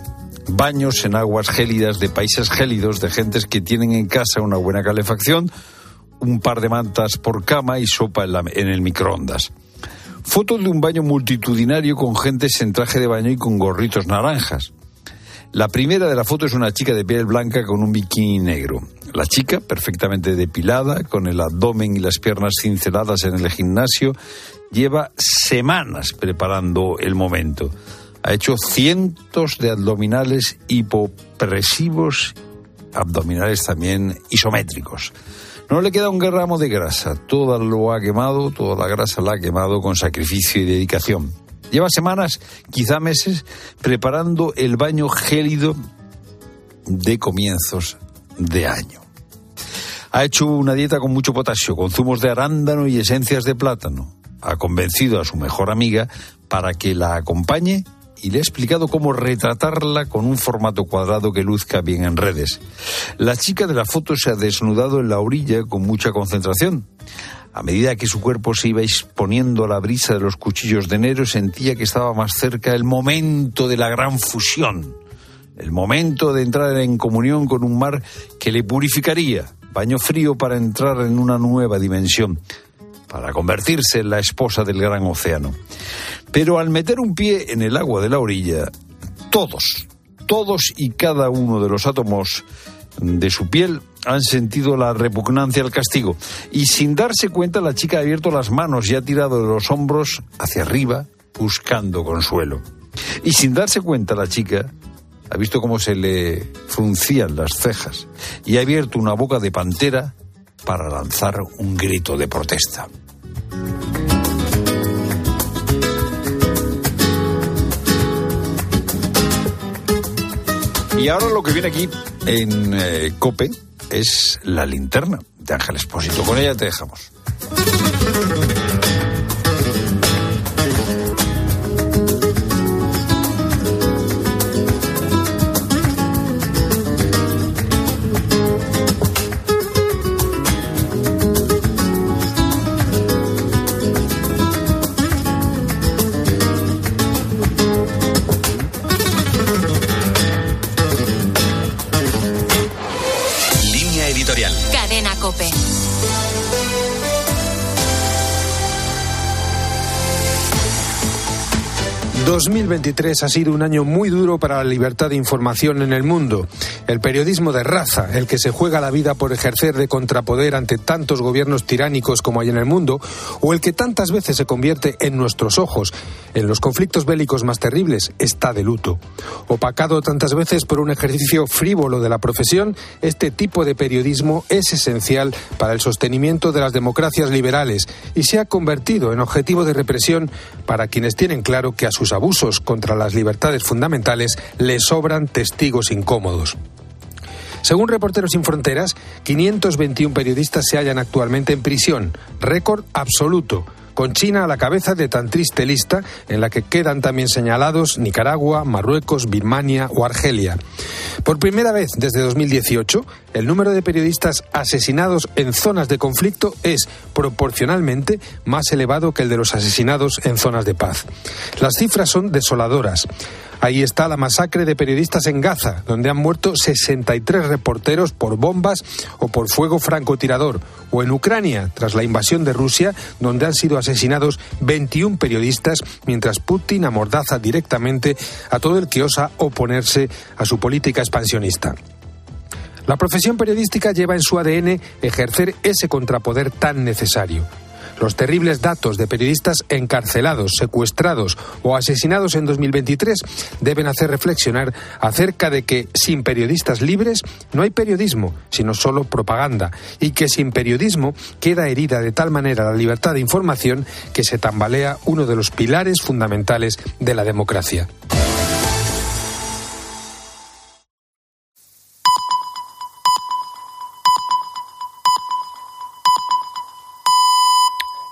Baños en aguas gélidas de países gélidos de gentes que tienen en casa una buena calefacción, un par de mantas por cama y sopa en, en el microondas. Fotos de un baño multitudinario con gentes en traje de baño y con gorritos naranjas. La primera de la foto es una chica de piel blanca con un bikini negro. La chica, perfectamente depilada, con el abdomen y las piernas cinceladas en el gimnasio, lleva semanas preparando el momento. Ha hecho cientos de abdominales hipopresivos, abdominales también isométricos. No le queda un gramo de grasa, toda lo ha quemado, toda la grasa la ha quemado con sacrificio y dedicación. Lleva semanas, quizá meses, preparando el baño gélido de comienzos de año. Ha hecho una dieta con mucho potasio, con zumos de arándano y esencias de plátano ha convencido a su mejor amiga para que la acompañe y le ha explicado cómo retratarla con un formato cuadrado que luzca bien en redes. La chica de la foto se ha desnudado en la orilla con mucha concentración. A medida que su cuerpo se iba exponiendo a la brisa de los cuchillos de enero, sentía que estaba más cerca el momento de la gran fusión, el momento de entrar en comunión con un mar que le purificaría, baño frío para entrar en una nueva dimensión para convertirse en la esposa del gran océano. Pero al meter un pie en el agua de la orilla, todos, todos y cada uno de los átomos de su piel han sentido la repugnancia al castigo. Y sin darse cuenta, la chica ha abierto las manos y ha tirado de los hombros hacia arriba, buscando consuelo. Y sin darse cuenta, la chica ha visto cómo se le fruncían las cejas y ha abierto una boca de pantera para lanzar un grito de protesta. Y ahora lo que viene aquí en eh, COPE es la linterna de Ángel Espósito. Con ella te dejamos. 2023 ha sido un año muy duro para la libertad de información en el mundo. El periodismo de raza, el que se juega la vida por ejercer de contrapoder ante tantos gobiernos tiránicos como hay en el mundo, o el que tantas veces se convierte en nuestros ojos en los conflictos bélicos más terribles, está de luto. Opacado tantas veces por un ejercicio frívolo de la profesión, este tipo de periodismo es esencial para el sostenimiento de las democracias liberales y se ha convertido en objetivo de represión para quienes tienen claro que a sus abusos contra las libertades fundamentales le sobran testigos incómodos. Según Reporteros Sin Fronteras, 521 periodistas se hallan actualmente en prisión, récord absoluto con China a la cabeza de tan triste lista en la que quedan también señalados Nicaragua, Marruecos, Birmania o Argelia. Por primera vez desde 2018, el número de periodistas asesinados en zonas de conflicto es proporcionalmente más elevado que el de los asesinados en zonas de paz. Las cifras son desoladoras. Ahí está la masacre de periodistas en Gaza, donde han muerto 63 reporteros por bombas o por fuego francotirador, o en Ucrania, tras la invasión de Rusia, donde han sido asesinados 21 periodistas, mientras Putin amordaza directamente a todo el que osa oponerse a su política expansionista. La profesión periodística lleva en su ADN ejercer ese contrapoder tan necesario. Los terribles datos de periodistas encarcelados, secuestrados o asesinados en 2023 deben hacer reflexionar acerca de que sin periodistas libres no hay periodismo, sino solo propaganda, y que sin periodismo queda herida de tal manera la libertad de información que se tambalea uno de los pilares fundamentales de la democracia.